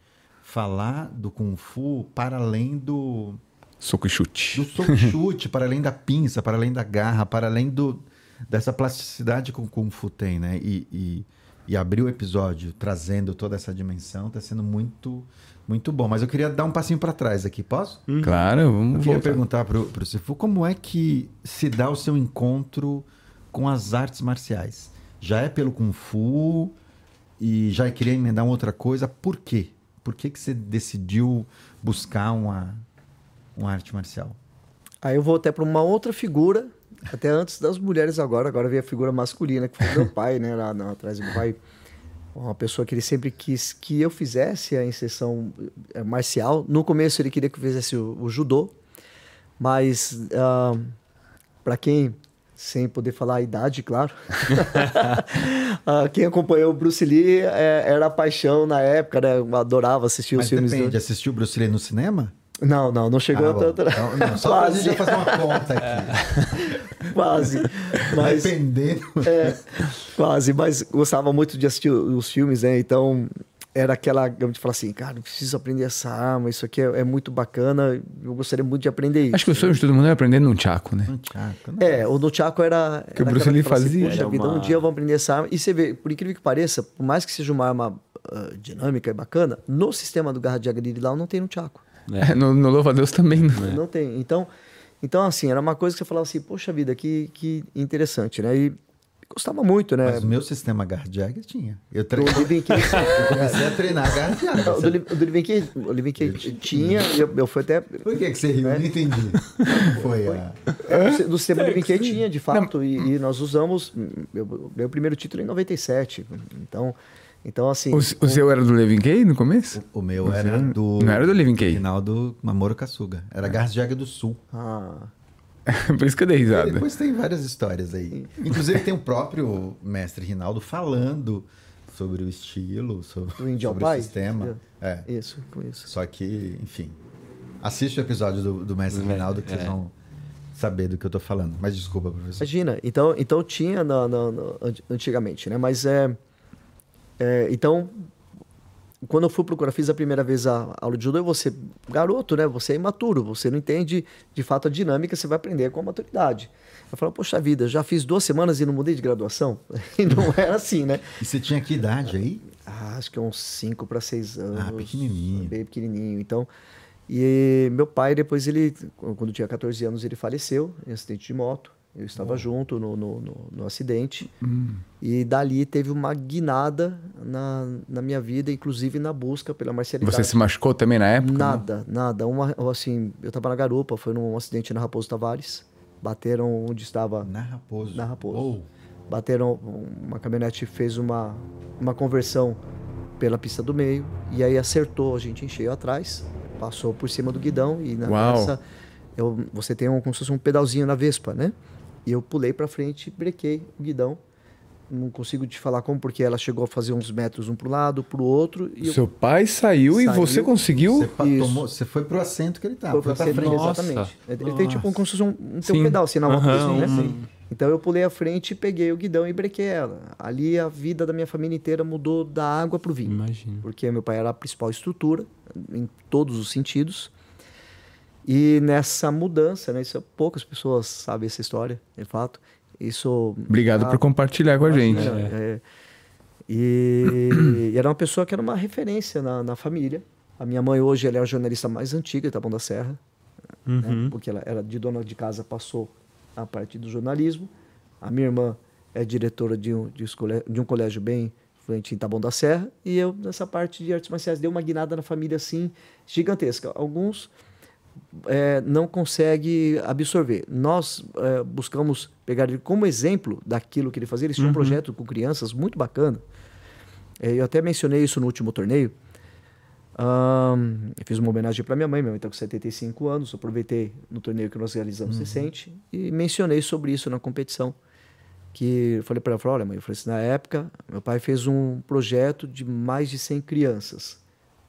Falar do Kung Fu para além do, Soco e chute. do soco e chute, para além da pinça, para além da garra, para além do, dessa plasticidade que o Kung Fu tem, né? E, e, e abrir o episódio trazendo toda essa dimensão está sendo muito, muito bom. Mas eu queria dar um passinho para trás aqui, posso? Claro, Eu vamos queria voltar. perguntar pro, pro Sifu como é que se dá o seu encontro com as artes marciais? Já é pelo Kung Fu e já queria emendar uma outra coisa. Por quê? Por que, que você decidiu buscar uma, uma arte marcial? Aí eu vou até para uma outra figura, até antes das mulheres agora, agora veio a figura masculina, que foi meu pai, né, lá, lá atrás do meu pai. Uma pessoa que ele sempre quis que eu fizesse a inserção eh, marcial. No começo ele queria que eu fizesse o, o judô, mas para quem, sem poder falar a idade, claro, ah, quem acompanhou o Bruce Lee eh, era a paixão na época, né? Eu adorava assistir Mas os filmes depende, do... assistiu Bruce Lee no cinema? Não, não, não chegou Ah, a tanto. Então, não, só pra gente fazer uma conta aqui. Quase. Mas, Dependendo. é, quase, mas gostava muito de assistir os filmes, né? Então era aquela gama de falar assim, cara, preciso aprender essa arma, isso aqui é, é muito bacana, eu gostaria muito de aprender isso. Acho que o sonho de todo mundo é aprender num tchaco, né? Um tchaco, né? É, o do Chaco era. Que o Bruce Lee assim, fazia. Era vida, uma- um dia eu vou aprender essa arma. E você vê, por incrível que pareça, por mais que seja uma arma ah, dinâmica e bacana, no sistema do Garra de Agriri lá não tem no Chaco. É, no, no Louva a Deus também não. Não tem. Então, então, assim, era uma coisa que você falava assim, poxa vida, que, que interessante, né? E gostava muito, né? Mas o meu sistema Gardiag tinha. Eu, tre... Do Livinkin. eu comecei a treinar Gardiag. o do, Li- o do Livinkin, Livinkin tinha, eu, eu fui até. Por que, que você riu? Eu não entendi. Foi a... É, do sistema do Livinkin tinha, de fato, e, e nós usamos. Eu ganhei o primeiro título em 97. Então, então assim. O, o seu era do Levin Kay no começo? O meu era do. Não era do Living Kay. Final do Mamoro Kasuga. Era Gardiag do Sul. Ah, Por isso que eu dei E risada. depois tem várias histórias aí. Inclusive tem o próprio mestre Rinaldo falando sobre o estilo, sobre, sobre o Pai? sistema. É. isso, com isso. Só que, enfim. Assiste o episódio do, do mestre Rinaldo que vocês é. vão saber do que eu tô falando. Mas desculpa, professor. Imagina, então, então tinha na, na- na- anti- antigamente, né? Mas é, é, Então, quando eu fui procurar, fiz a primeira vez a aula de judô, você, garoto, né? Você é imaturo, você não entende de fato a dinâmica, você vai aprender com a maturidade. Eu falo, poxa vida, já fiz duas semanas e não mudei de graduação? E não era assim, né? E você tinha que idade aí? Ah, acho que uns 5 para 6 anos. Ah, pequenininho. Bem pequenininho. Então, e meu pai, depois ele, quando tinha 14 anos, ele faleceu em acidente de moto. Eu estava junto no, no, no, no acidente. E dali teve uma guinada na, na minha vida, inclusive na busca pela marcialidade. Você se machucou também na época? Nada, nada. Uma, assim, eu estava na garupa, foi num acidente na Raposo Tavares. Bateram onde estava Na Raposo. Na Raposo. Ou bateram uma caminhonete fez uma uma conversão pela pista do meio e aí acertou a gente em cheio atrás passou por cima do guidão e na Uau. nessa eu, você tem um, como se fosse um pedalzinho na Vespa né e eu pulei para frente brequei o guidão não consigo te falar como porque ela chegou a fazer uns metros um pro lado pro outro e eu Seu pai saiu, e Saiu. você conseguiu? você, tomou- você foi pro assento que ele tava. Foi foi frente, frente. Nossa. exatamente. Ele tem tipo um, como se fosse um, um, Sim. pedal, assim, na Aham, né? um- Então eu pulei à frente, peguei o guidão e brequei ela. Ali a vida da minha família inteira mudou da água pro vinho. Imagino. Porque meu pai era a principal estrutura, em todos os sentidos. E nessa mudança, né? Isso, poucas pessoas sabem essa história, de fato. Isso. Obrigado Ah, por compartilhar com a gente. é, é. E, e era uma pessoa que era uma referência na, na família. A minha mãe hoje ela é a jornalista mais antiga de Taboão da Serra, né? Uhum. porque ela era de dona de casa, passou a parte do jornalismo. A minha irmã é diretora de um, de, de um colégio bem influente em Taboão da Serra. E eu, nessa parte de artes marciais, dei uma guinada na família assim, gigantesca. Alguns é, não consegue absorver. Nós é, buscamos pegar ele como exemplo daquilo que ele fazia. Ele tinha um projeto com crianças muito bacana. É, eu até mencionei isso no último torneio. Ahn, eu fiz uma homenagem para minha mãe, minha mãe está com 75 anos. Aproveitei no torneio que nós realizamos recente e mencionei sobre isso na competição. Que eu falei para ela, olha mãe, eu falei assim, na época, meu pai fez um projeto de mais de 100 crianças.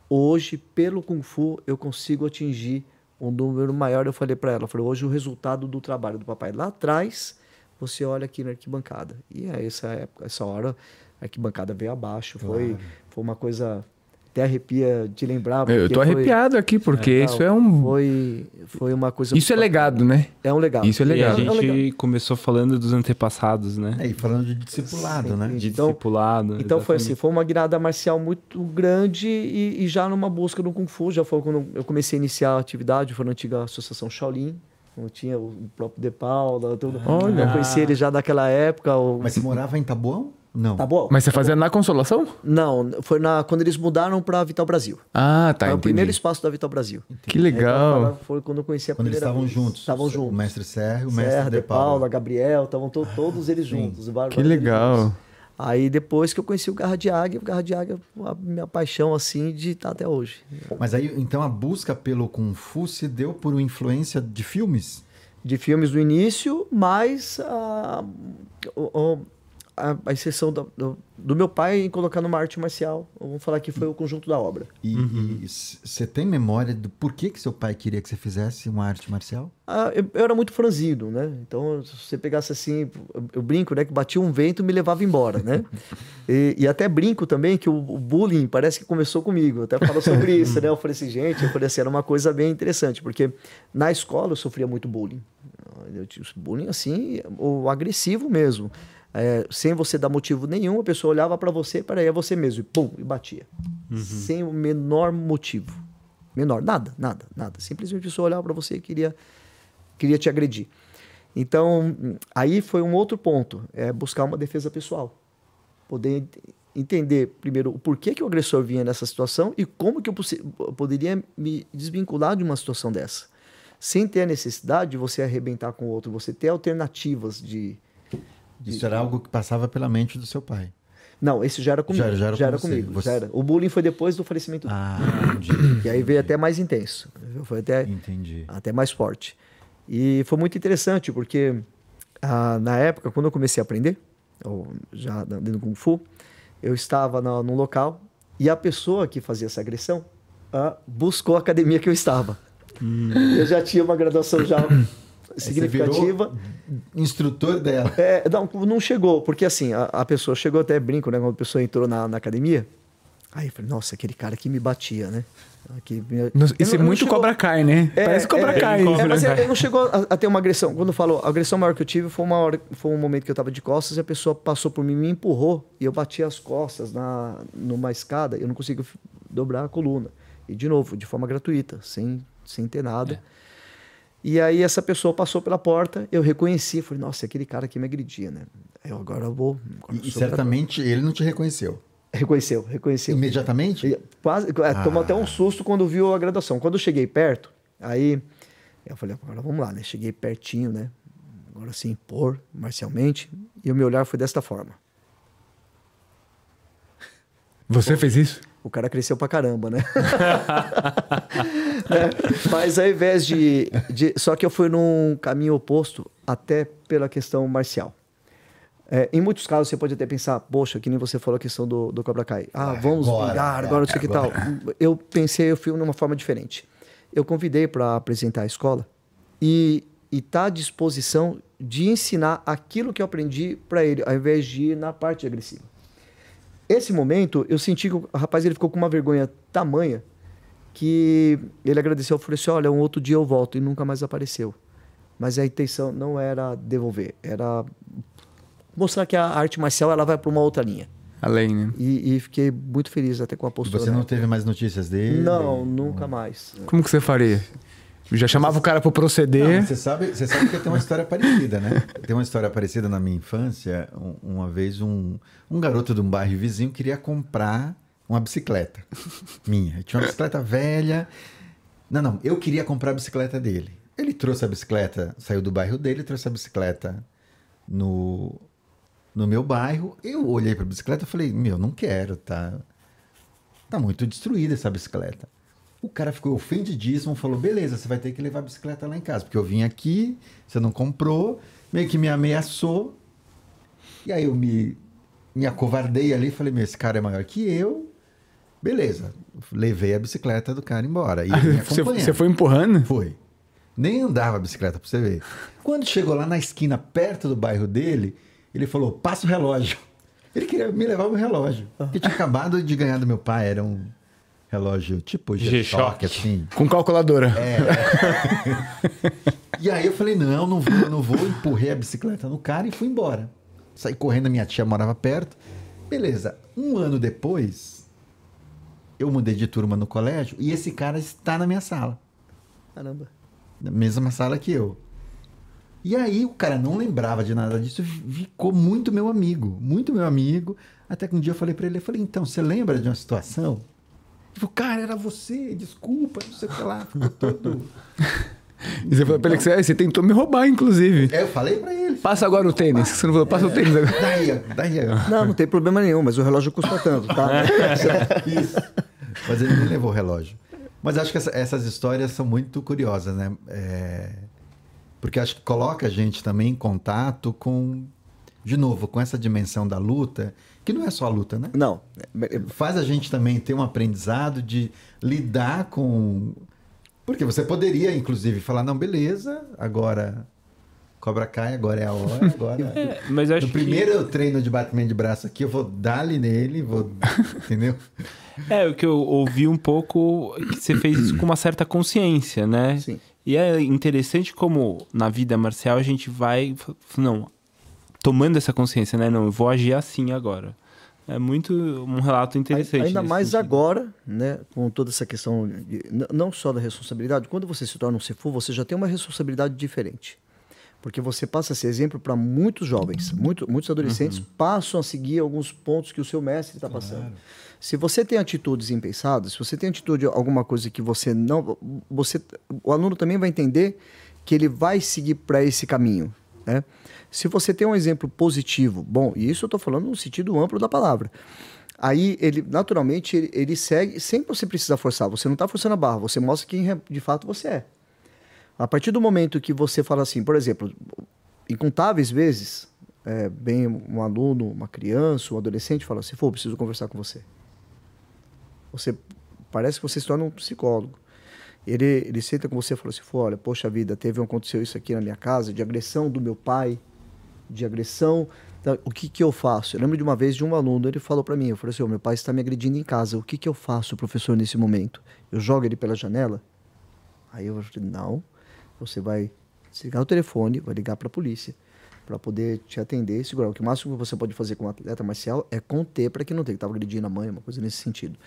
Hoje, pelo Kung Fu, eu consigo atingir um número maior. Eu falei para ela, falei, hoje o resultado do trabalho do papai lá atrás, você olha aqui na arquibancada. E é essa época, essa hora, a arquibancada veio abaixo. Foi, foi uma coisa até arrepia de lembrar. Eu tô foi- arrepiado aqui, porque Não, isso é um. Foi, foi uma coisa. Isso é legado, né? É um legado. Isso é E a legal. É um gente legal. começou falando dos antepassados, né? É, e falando de discipulado, Sim, né? De Então- discipulado. Então foi assim, exatamente. foi uma guinada marcial muito grande e, e já numa busca no Kung Fu, já foi quando eu comecei a iniciar a atividade, foi na antiga Associação Shaolin, onde tinha o próprio De Paula, tudo. Olha. Eu conheci ele já daquela época. O... Mas você morava em Taboão? Não. Tá bom? Mas você fazia na consolação? Não, foi na, quando eles mudaram para Vital Brasil. Ah, tá. foi o entendi. primeiro espaço da Vital Brasil. Que legal. Então, foi quando eu conheci a Quando eles primeira estavam vez. juntos. Estavam O juntos. mestre Serra o mestre Serra, De Paula, Paula. Gabriel, estavam to- todos eles juntos. vários Que legal. juntos. Aí depois que eu conheci o Garra de Águia, o Garra de Águia, a minha paixão assim de estar até hoje. Mas aí, então, a busca pelo Kung Fu se deu por influência de filmes? De filmes do início, mas a, o- o- a, a exceção do, do, do meu pai em colocar numa arte marcial. Vamos falar que foi o conjunto da obra. E você tem memória do porquê que seu pai queria que você fizesse uma arte marcial? Ah, eu, eu era muito franzido, né? Então, se você pegasse assim, eu, eu brinco, né? Que batia um vento e me levava embora, né? e, e até brinco também que o, o bullying parece que começou comigo. Eu até falo sobre isso, né? Eu falei assim, gente, eu falei assim, era uma coisa bem interessante, porque na escola eu sofria muito bullying. Eu tinha bullying assim, o agressivo mesmo. É, sem você dar motivo nenhum, a pessoa olhava para você, para é você mesmo, e pum, e batia. Sem o menor motivo. Menor, nada, nada, nada. Simplesmente a pessoa olhava para você e queria queria te agredir. Então, aí foi um outro ponto, é buscar uma defesa pessoal. Poder ent- entender, primeiro, o porquê que o agressor vinha nessa situação e como que eu poderia me desvincular de uma situação dessa. Sem ter a necessidade de você arrebentar com o outro, você ter alternativas de... de- Isso era algo que passava pela mente do seu pai. Não, esse já era comigo. Já- já era com você. comigo. Você- já era. O bullying foi depois do falecimento Ah, e aí veio até mais intenso. Foi até, entendi. até mais forte. E foi muito interessante, porque ah, na época, quando eu comecei a aprender, ou já dentro do Kung Fu, eu estava na, num local e a pessoa que fazia essa agressão ah, buscou a academia que eu estava. Eu já tinha uma graduação já significativa. virou Instrutor dela. É, não, não chegou, porque assim, a, a pessoa chegou até brinco, né? Quando a pessoa entrou na, na academia, aí eu falei, nossa, aquele cara que me batia, né? Que me- Nossa, Isso não- é não muito chegou- Cobra Kai, né? É, Parece Cobra é, Kai. é, É, mas ele ele não chegou a, a ter uma agressão. Quando eu falo, a agressão maior que eu tive foi uma hora, foi um momento que eu tava de costas e a pessoa passou por mim, me empurrou e eu bati as costas na numa escada, eu não consigo dobrar a coluna. E de novo, de forma gratuita, sem sem ter nada. E aí essa pessoa passou pela porta, eu reconheci, falei, nossa, é aquele cara que me agredia, né? Eu agora eu vou. agora E certamente ele não te reconheceu. pra- Reconheceu, reconheceu. Imediatamente? E Quase, é, tomou até um susto quando viu a graduação. Quando eu cheguei perto, aí eu falei, agora vamos lá, né? Cheguei pertinho, né? Agora sim, pôr marcialmente. E o meu olhar foi desta forma. Você fez isso? O cara cresceu pra caramba, né? Né? Mas ao invés de, de. Só que eu fui num caminho oposto, até pela questão marcial. É, em muitos casos você pode até pensar, poxa, que nem você falou a questão do, do Cobra Kai. Ah, vamos agora, brigar, agora não sei o que tal. Eu pensei, eu fui de uma forma diferente. Eu convidei para apresentar a escola e estar à disposição de ensinar aquilo que eu aprendi para ele, ao invés de ir na parte agressiva. Esse momento, eu senti que o rapaz ele ficou com uma vergonha tamanha que ele agradeceu, falou assim, olha, um outro dia eu volto e nunca mais apareceu. Mas a intenção não era devolver, era mostrar que a arte marcial ela vai para uma outra linha. Além, né? E, e fiquei muito feliz até com a E postura. você não teve mais notícias dele? Não, nunca mais. Como que você faria? Já chamava o cara Não, proceder. mas você sabe, você sabe que tem uma história parecida, né? Tem uma história parecida na minha infância. Um- Uma vez um, um garoto de um bairro vizinho queria comprar uma bicicleta minha. Eu tinha uma bicicleta velha Não, não, eu queria comprar a bicicleta dele. Ele trouxe a bicicleta, saiu do bairro dele, trouxe a bicicleta no, no meu bairro. Eu olhei para a bicicleta e falei: Meu, não quero, tá? Tá muito destruída essa bicicleta. O cara ficou ofendidíssimo, falou: Beleza, você vai ter que levar a bicicleta lá em casa, porque eu vim aqui, você não comprou, meio que me ameaçou. E aí eu me, me acovardei ali e falei: Meu, esse cara é maior que eu. Beleza, levei a bicicleta do cara embora. E Você, você foi empurrando? Foi. Nem andava a bicicleta pra você ver. Quando chegou lá na esquina, perto do bairro dele, ele falou: passa o relógio. Ele queria me levar o relógio. Que tinha acabado de ganhar do meu pai. Era um relógio tipo G-Shock. Assim. Com calculadora. É. e aí eu falei: não, não vou, não vou. Empurrei a bicicleta no cara e fui embora. Saí correndo, a minha tia morava perto. Beleza. Um ano depois, eu mudei de turma no colégio e esse cara está na minha sala Caramba. na mesma sala que eu. E aí o cara não lembrava de nada disso, ficou muito meu amigo, muito meu amigo. Até que um dia eu falei pra ele, eu falei, então, você lembra de uma situação? Falou, cara, era você, desculpa, não sei o que lá. Ficou todo... E você falou pra ele que você, "Ah, você tentou me roubar, inclusive. É, eu falei pra ele. Passa agora o tênis. Você não falou, passa o tênis agora. Daí, daí. Não, não tem problema nenhum, mas o relógio custa tanto, tá? Isso. Mas ele me levou o relógio. Mas acho que essa- essas histórias são muito curiosas, né? É, Porque acho que coloca a gente também em contato com, de novo, com essa dimensão da luta, que não é só a luta, né? Não. Faz a gente também ter um aprendizado de lidar com. Porque você poderia, inclusive, falar, não, beleza, agora Cobra Kai, agora é a hora, agora. É, mas eu acho no que- primeiro treino de batimento de braço aqui, eu vou dar-lhe nele, vou. Entendeu? É, o que eu ouvi um pouco é que você fez isso com uma certa consciência, né? Sim. E é interessante como na vida marcial a gente vai, não, tomando essa consciência, né? Não, eu vou agir assim agora. É muito um relato interessante. Ainda mais sentido. agora, né, com toda essa questão, de, não só da responsabilidade, quando você se torna um CFU, você já tem uma responsabilidade diferente. Porque você passa a ser exemplo para muitos jovens, muito, muitos adolescentes passam a seguir alguns pontos que o seu mestre está passando. Se você tem atitudes impensadas, se você tem atitude alguma coisa que você não, você, o aluno também vai entender que ele vai seguir para esse caminho, né? Se você tem um exemplo positivo, bom, e isso eu estou falando no sentido amplo da palavra. Aí ele, naturalmente, ele, ele segue sem você precisar forçar. Você não está forçando a barra, você mostra quem de fato você é. A partir do momento que você fala assim, por exemplo, incontáveis vezes, é, bem um aluno, uma criança, um adolescente fala assim, pô, preciso conversar com você. Você parece que você se torna um psicólogo. Ele, ele senta com você e fala assim, pô, olha, poxa vida, teve aconteceu isso aqui na minha casa, de agressão do meu pai, de agressão. da- O que que eu faço? Eu lembro de uma vez de um aluno, ele falou para mim, eu falei assim, "Ô, meu pai está me agredindo em casa. O que que eu faço, professor, nesse momento? Eu jogo ele pela janela? Aí eu falei, não. Você vai desligar o telefone, vai ligar para a polícia para poder te atender e segurar. O que o máximo que você pode fazer com um atleta marcial é conter para que não tenha que estava agredindo a mãe, uma coisa nesse sentido.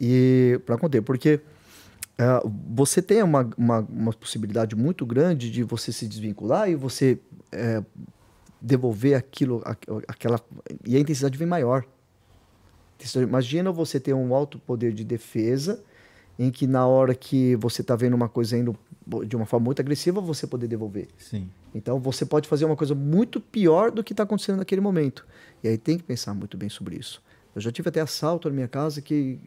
E para conter, porque ah, você tem uma, uma, uma possibilidade muito grande de você se desvincular e você eh, devolver aquilo, aqu- aquela. E a intensidade vem maior. Então, Imagina você ter um alto poder de defesa, em que na hora que você está vendo uma coisa indo de uma forma muito agressiva, você poder devolver. Sim. Então você pode fazer uma coisa muito pior do que está acontecendo naquele momento. E aí tem que pensar muito bem sobre isso. Eu já tive até assalto na minha casa que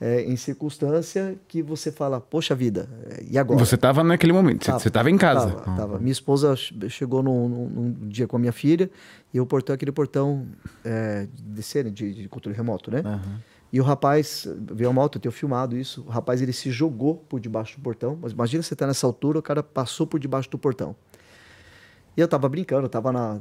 é, em circunstância que você fala, poxa vida, é, e agora? Você tava naquele momento, você- Tava. você tava em casa. Tava, tava. Minha esposa che- chegou num, num- num dia com a minha filha e o portão, aquele portão é, de de, de controle remoto, né? Aham. E o rapaz veio a moto, eu tenho filmado isso. O rapaz ele se jogou por debaixo do portão. Mas imagina você tá nessa altura, o cara passou por debaixo do portão. E eu tava brincando, eu tava na,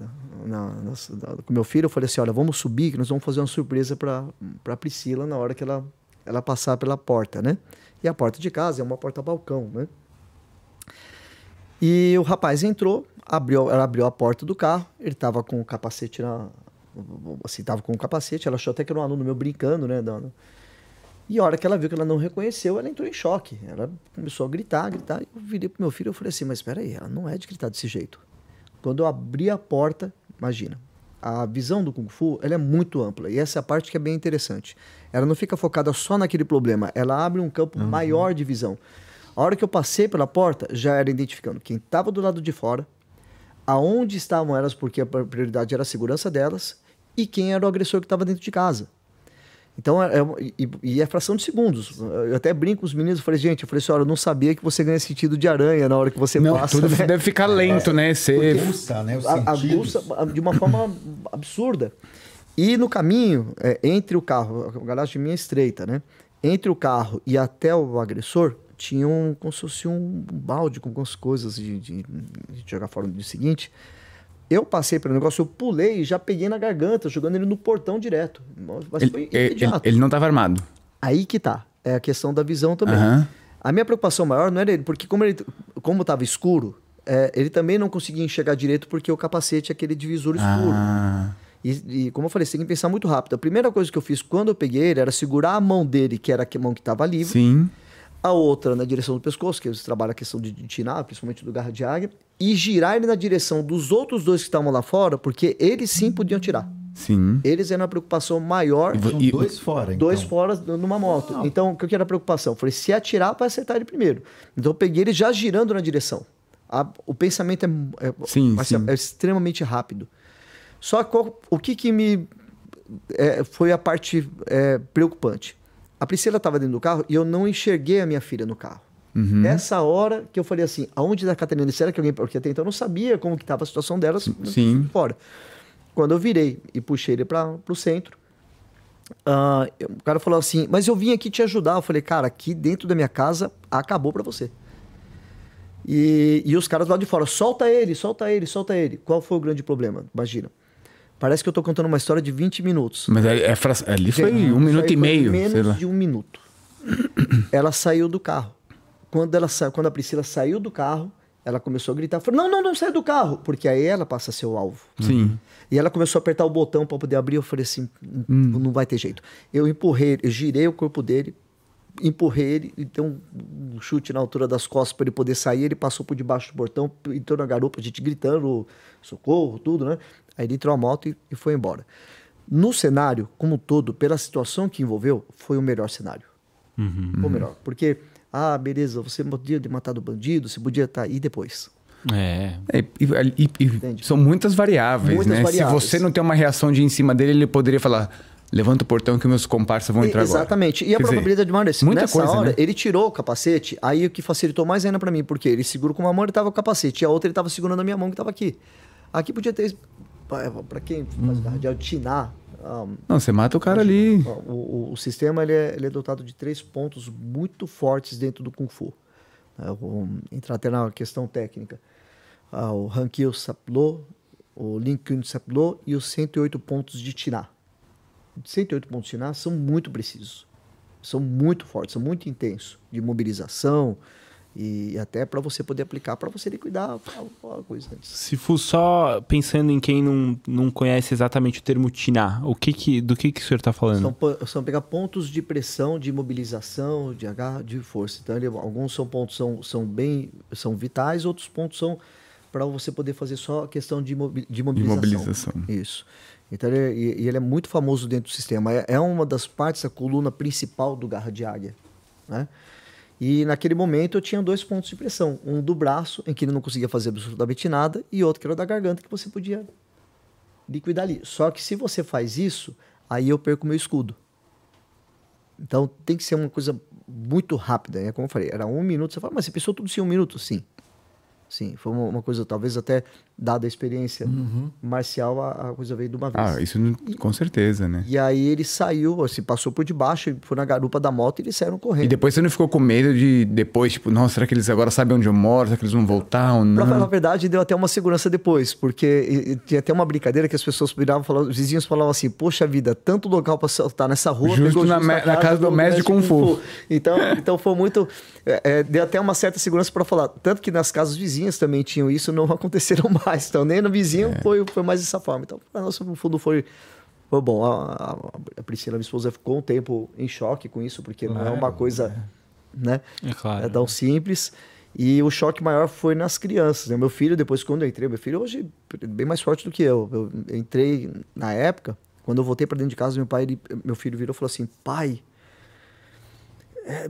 na- na- com meu filho, eu falei assim, olha, vamos subir que nós vamos fazer uma surpresa para para Priscila na hora que ela ela passar pela porta, né? E a porta de casa é uma porta balcão, né? E o rapaz entrou, abriu, ela abriu a porta do carro, ele tava com o capacete na assim, tava com o capacete, ela achou até que era um aluno meu brincando, né, da- e a hora que ela viu que ela não reconheceu, ela entrou em choque. Ela começou a gritar, gritar. Eu virei pro meu filho e falei assim, mas espera aí, ela não é de gritar desse jeito. Quando eu abri a porta, imagina, a visão do Kung Fu ela é muito ampla e essa é a parte que é bem interessante. Ela não fica focada só naquele problema, ela abre um campo maior de visão. A hora que eu passei pela porta, já era identificando quem estava do lado de fora, aonde estavam elas, porque a prioridade era a segurança delas, e quem era o agressor que estava dentro de casa. Então, é, é- e, e é fração de segundos. Eu até brinco com os meninos, eu falei, gente, eu falei assim, olha, eu não sabia que você ganha sentido de aranha na hora que você Não, passa, tudo né? deve ficar lento, né? Você... Aguça, né? Os A- de uma forma absurda. E no caminho, é, entre o carro, a garagem minha é estreita, né? Entre o carro e até o agressor, tinha um, como se fosse um balde com algumas coisas de, de, de jogar fora no dia seguinte. Eu passei pelo negócio, eu pulei e já peguei na garganta, jogando ele no portão direto. Mas Ele, foi ele, ele, não estava armado. Aí que tá. É a questão da visão também. Aham. A minha preocupação maior não era ele, porque como ele como estava escuro, é, ele também não conseguia enxergar direito porque o capacete é aquele divisor escuro. Ah, E, e como eu falei, você tem que pensar muito rápido. A primeira coisa que eu fiz quando eu peguei ele era segurar a mão dele, que era a mão que estava livre, sim. A outra na direção do pescoço, que eles trabalham a questão de, de tirar, principalmente do garra de águia, e girar ele na direção dos outros dois que estavam lá fora, porque eles sim podiam tirar. Sim. Eles eram a preocupação maior. E e- dois fora, então. Dois fora numa moto. Então, o que era a preocupação? Eu Falei, se atirar, vai acertar ele primeiro. Então, eu peguei ele já girando na direção. A- o pensamento é, é- Sim, vai ser- sim. é extremamente rápido. Só que qual- o que, que me é, foi a parte é, preocupante? A Priscila estava dentro do carro e eu não enxerguei a minha filha no carro. Uhum. Nessa hora que eu falei assim, aonde da Catarina? Será que alguém... Porque até então eu não sabia como que estava a situação delas Sim. fora. Quando eu virei e puxei ele para o centro, eu- o cara falou assim, mas eu vim aqui te ajudar. Eu falei, cara, aqui dentro da minha casa acabou para você. E, e os caras lá de fora, solta ele, solta ele, solta ele. Qual foi o grande problema? Imagina. Parece que eu tô contando uma história de 20 minutos. Mas é, é fra- ali foi um minuto e meio. Menos de um minuto. ela saiu do carro. Quando, ela sa... Quando a Priscila saiu do carro, ela começou a gritar: falou, Não, não, não sai do carro. Porque aí ela passa a ser o alvo. Sim. E ela começou a apertar o botão para poder abrir. Eu falei assim: Hum. Não vai ter jeito. Eu empurrei, eu girei o corpo dele, empurrei ele, e um um chute na altura das costas para ele poder sair. Ele passou por debaixo do portão, entrou na garupa, a gente gritando socorro, tudo, né? Aí ele entrou a moto e, e foi embora. No cenário, como um todo, pela situação que envolveu, foi o melhor cenário. Foi o melhor. Porque, ah, beleza, você podia ter matado o bandido, você podia estar. E depois? É. É, e- e- e- são muitas variáveis, Muitas né? variáveis. Se você não tem uma reação de ir em cima dele, ele poderia falar: levanta o portão que meus comparsas vão entrar agora. Exatamente. E a Quer dizer, probabilidade de muita Nessa coisa, hora, né? ele tirou o capacete, aí o que facilitou mais ainda pra mim, porque ele segurou com uma mão, ele tava com o capacete, e a outra ele tava segurando a minha mão que tava aqui. Aqui podia ter, pra pra quem faz Uhum. radial, tinar. ah, Não, você mata o cara ali. o, o- o sistema ele é, ele é dotado de três pontos muito fortes dentro do Kung Fu. É, o- entrar até na questão técnica. Ah, o Hankyo Saplo, o Lin Kun Saplo e os 108 pontos de Tiná. 108 pontos de Tiná são muito precisos. São muito fortes, são muito intensos. De mobilização e até para você poder aplicar, para você liquidar a, a- a coisa. Se for só pensando em quem não, não conhece exatamente o termo tinar, o que que, do que, que o senhor está falando? São, são pegar pontos de pressão, de mobilização, de agarra, de força. Então, ele- alguns são pontos são, são bem são vitais, outros pontos são para você poder fazer só a questão de, mobi- de mobilização. mobilização. Isso. Então, ele, e, e ele é muito famoso dentro do sistema. É, é uma das partes da coluna principal do garra de águia. Né? E naquele momento eu tinha dois pontos de pressão. Um do braço, em que ele não conseguia fazer absolutamente nada, e outro que era da garganta, que você podia liquidar ali. Só que se você faz isso, aí eu perco meu escudo. Então tem que ser uma coisa muito rápida, né? Como eu falei, era um minuto. Você fala, mas você pensou tudo isso em um minuto? Sim. Sim, foi uma coisa, talvez até dada a experiência marcial, a, a coisa veio de uma vez. Ah, isso não- com certeza, né? E aí ele saiu, assim, passou por debaixo, foi na garupa da moto e eles saíram correndo. E depois você não ficou com medo de depois, tipo, nossa, será que eles agora sabem onde eu moro? Será que eles vão voltar ou Pra falar a não? verdade, deu até uma segurança depois, porque tinha até uma brincadeira que as pessoas viravam, falavam, os vizinhos falavam assim, poxa vida, tanto local pra soltar nessa rua. Justo pegou na me- na casa do mestre de Kung Fu. Então, então foi muito, é, é, deu até uma certa segurança para falar, tanto que nas casas vizinhas também tinham isso, não aconteceram mais, então nem no vizinho É. foi, foi mais dessa forma. Então, nós, no fundo, foi... Foi bom, a, a- a Priscila, minha esposa, ficou um tempo em choque com isso, porque não é uma coisa, né? É claro. É tão simples. E o choque maior foi nas crianças. Né? Meu filho, depois quando eu entrei, meu filho hoje é bem mais forte do que eu. Eu entrei na época, quando eu voltei para dentro de casa, meu pai, ele, meu filho virou e falou assim: pai, é,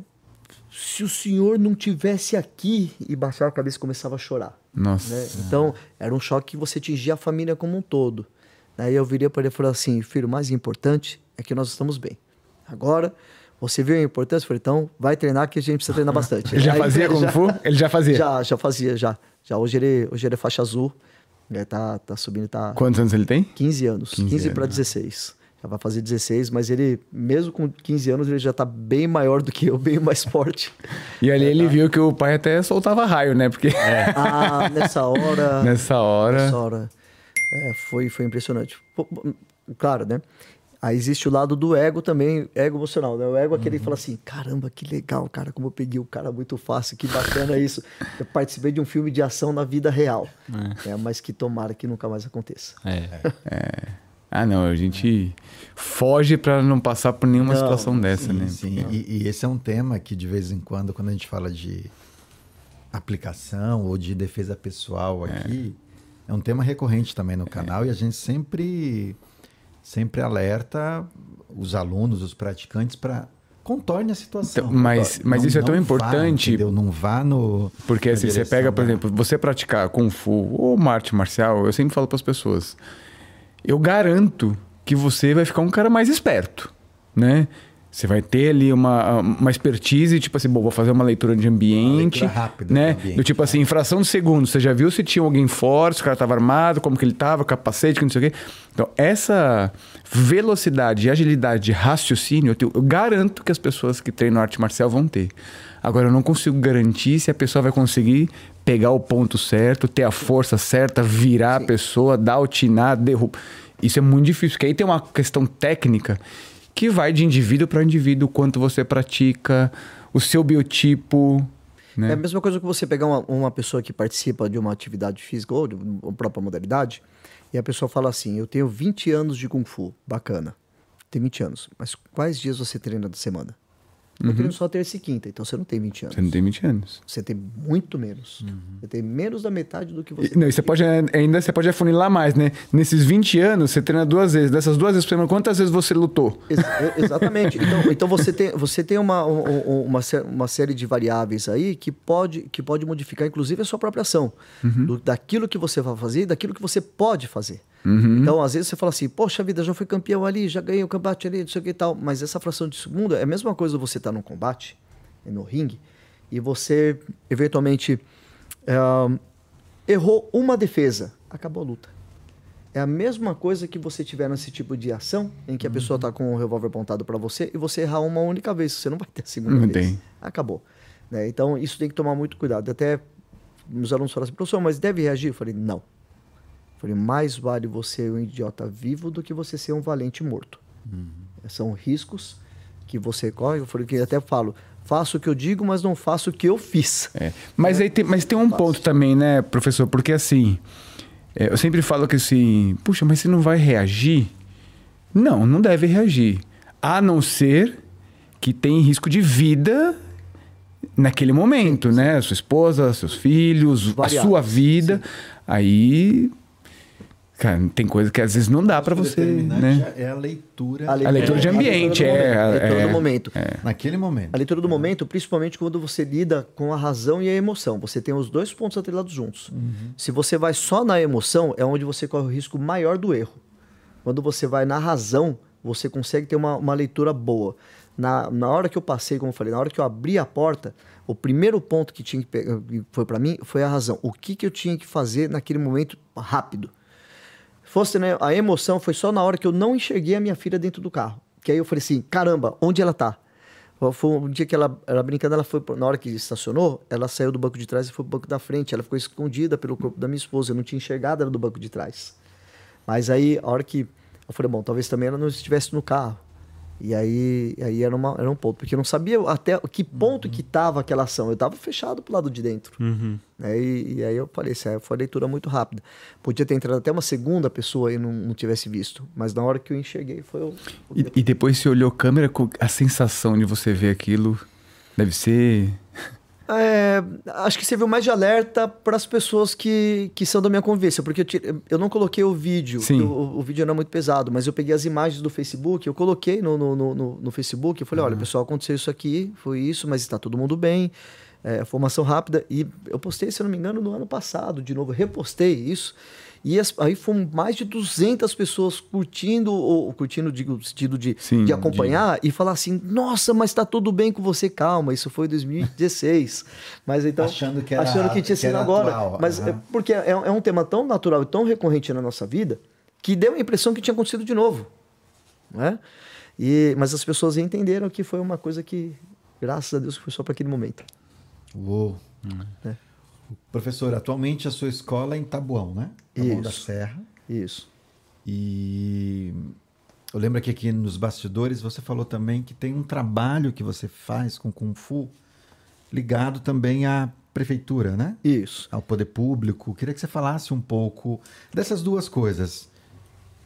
se o senhor não tivesse aqui e baixava a cabeça começava a chorar. Nossa. Né? Então, era um choque que você atingia a família como um todo. Aí eu virei para ele e falei assim: filho, o mais importante é que nós estamos bem. Agora, você viu a importância? Eu falei, então vai treinar que a gente precisa treinar bastante. Ele já Aí, fazia Kung Fu? Ele já fazia? Já, já fazia, já. já hoje, ele, hoje ele é faixa azul. Ele tá, tá subindo, tá Quantos anos ele tem? 15 anos. 15 15, anos, para né? 16. Já vai fazer 16, mas ele, mesmo com 15 anos, ele já tá bem maior do que eu, bem mais forte. E ali ele viu que o pai até soltava raio, né? Porque Ah, nessa hora. nessa hora. Nessa hora. É, foi, foi impressionante. Claro, né? Aí existe o lado do ego também, ego emocional, né? O ego é aquele que fala assim, caramba, que legal, cara, como eu peguei o cara muito fácil, que bacana isso. Eu participei de um filme de ação na vida real. É. mas que tomara que nunca mais aconteça. É. Ah, não, a gente foge pra não passar por nenhuma Não, situação dessa, Sim, né? sim. E, e esse é um tema que, de vez em quando, quando a gente fala de aplicação ou de defesa pessoal aqui, é, um tema recorrente também no canal e a gente sempre, sempre alerta os alunos, os praticantes, para contorne a situação. Então, mas- mas isso é tão vá, importante- entendeu? Não vá no. Porque assim, você pega, por da- exemplo, você praticar Kung Fu ou uma arte marcial, eu sempre falo para as pessoas, eu garanto que você vai ficar um cara mais esperto, né? Você vai ter ali uma, uma expertise, tipo assim, bom, vou fazer uma leitura de ambiente, leitura rápida né? do ambiente. Do tipo assim, em fração de segundo, você já viu se tinha alguém forte, se o cara estava armado, como que ele estava, capacete, que não sei o quê. Então, essa velocidade e agilidade de raciocínio, eu, tenho- eu garanto que as pessoas que treinam arte marcial vão ter. Agora, eu não consigo garantir se a pessoa vai conseguir pegar o ponto certo, ter a força certa, virar a pessoa, dar o tinar, derrubar. Isso é muito difícil, porque aí tem uma questão técnica que vai de indivíduo para indivíduo, quanto você pratica, o seu biotipo, né? É a mesma coisa que você pegar uma, uma pessoa que participa de uma atividade física ou de uma própria modalidade, e a pessoa fala assim: Eu tenho 20 anos de Kung Fu, bacana. Tem 20 anos. Mas quais dias você treina da semana? Eu treino só terça e quinta, então você não tem 20 anos. Você não tem 20 anos. Você tem muito menos. Você tem menos da metade do que você E- Não, e você pode ainda você pode afunilar mais, né? Nesses 20 anos, você treina duas vezes. Dessas duas vezes por semana, quantas vezes você lutou? Ex- exatamente. Então, então você tem, você tem uma, um- um- uma, uma série de variáveis aí que pode, que pode modificar, inclusive, a sua própria ação. Do- daquilo que você vai fazer e daquilo que você pode fazer. Então, às vezes, você fala assim, poxa vida, já fui campeão ali, já ganhei o combate ali, não sei o que e tal. Mas essa fração de segundo é a mesma coisa você estar num combate, no ringue, e você, eventualmente, eh, errou uma defesa, acabou a luta. É a mesma coisa que você tiver nesse tipo de ação, em que a pessoa tá com o revólver apontado para você e você errar uma única vez. Você não vai ter a segunda Não vez. tem. Acabou. Né? Então, isso tem que tomar muito cuidado. Até meus alunos falaram assim, professor, mas deve reagir? Eu falei, não. Falei, mais vale você ser um idiota vivo do que você ser um valente morto. São riscos que você corre. Eu falei que até falo, faço o que eu digo, mas não faço o que eu fiz. É. Mas, aí tem, mas tem um ponto também, né, professor? Porque assim, é, eu sempre falo que assim, puxa, mas você não vai reagir? Não, não deve reagir. A não ser que tem risco de vida naquele momento, né? Sua esposa, seus filhos, a sua vida. Aí, cara, tem coisa que às vezes não dá pra O você, determinante né? É a leitura. A leitura de ambiente, é, A leitura é, do momento. Naquele momento. A leitura do momento, principalmente quando você lida com a razão e a emoção. Você tem os dois pontos atrelados juntos. Se você vai só na emoção, é onde você corre o risco maior do erro. Quando você vai na razão, você consegue ter uma, uma leitura boa. Na, na hora que eu passei, como eu falei, na hora que eu abri a porta, o primeiro ponto que tinha que pegar, que foi para mim foi a razão. O que, que eu tinha que fazer naquele momento rápido? Fosse, né, a emoção foi só na hora que eu não enxerguei a minha filha dentro do carro. Que aí eu falei assim, caramba, onde ela tá? Foi um dia que ela, ela brincando, ela foi, na hora que estacionou, ela saiu do banco de trás e foi pro banco da frente. Ela ficou escondida pelo corpo da minha esposa. Eu não tinha enxergado ela do banco de trás. Mas aí, a hora que. Eu falei, bom, talvez também ela não estivesse no carro. E aí, aí era, uma, era um ponto. Porque eu não sabia até que ponto que tava aquela ação. Eu tava fechado pro lado de dentro. Né? E, e aí eu falei, isso aí foi uma leitura muito rápida. Podia ter entrado até uma segunda pessoa e não, não tivesse visto. Mas na hora que eu enxerguei, foi o. o E, e depois você olhou a câmera, a sensação de você ver aquilo deve ser. É, acho que serviu mais de alerta para as pessoas que, que são da minha convivência, porque eu, tire- eu não coloquei o vídeo, Sim. o, o vídeo era muito pesado, mas eu peguei as imagens do Facebook, eu coloquei no, no, no, no- Facebook, eu falei, olha, pessoal, aconteceu isso aqui, foi isso, mas está todo mundo bem, é, formação rápida, e eu postei, se eu não me engano, no ano passado, de novo, repostei isso, e as- aí foram mais de 200 pessoas curtindo, ou curtindo, digo, no sentido de, Sim, de acompanhar, e falar assim, nossa, mas tá tudo bem com você, calma, isso foi 2016. mas então, Achando que era- achando que tinha sido agora. atual, Mas aham. é porque é, é um tema tão natural e tão recorrente na nossa vida que deu a impressão que tinha acontecido de novo. Né? E, mas as pessoas entenderam que foi uma coisa que, graças a Deus, foi só para aquele momento. Uou. É. Professor, atualmente a sua escola é em Tabuão, né? Tabuão da Isso. Serra. Isso. E eu lembro que aqui nos bastidores você falou também que tem um trabalho que você faz com Kung Fu ligado também à prefeitura, né? Isso. Ao poder público. Queria que você falasse um pouco dessas duas coisas.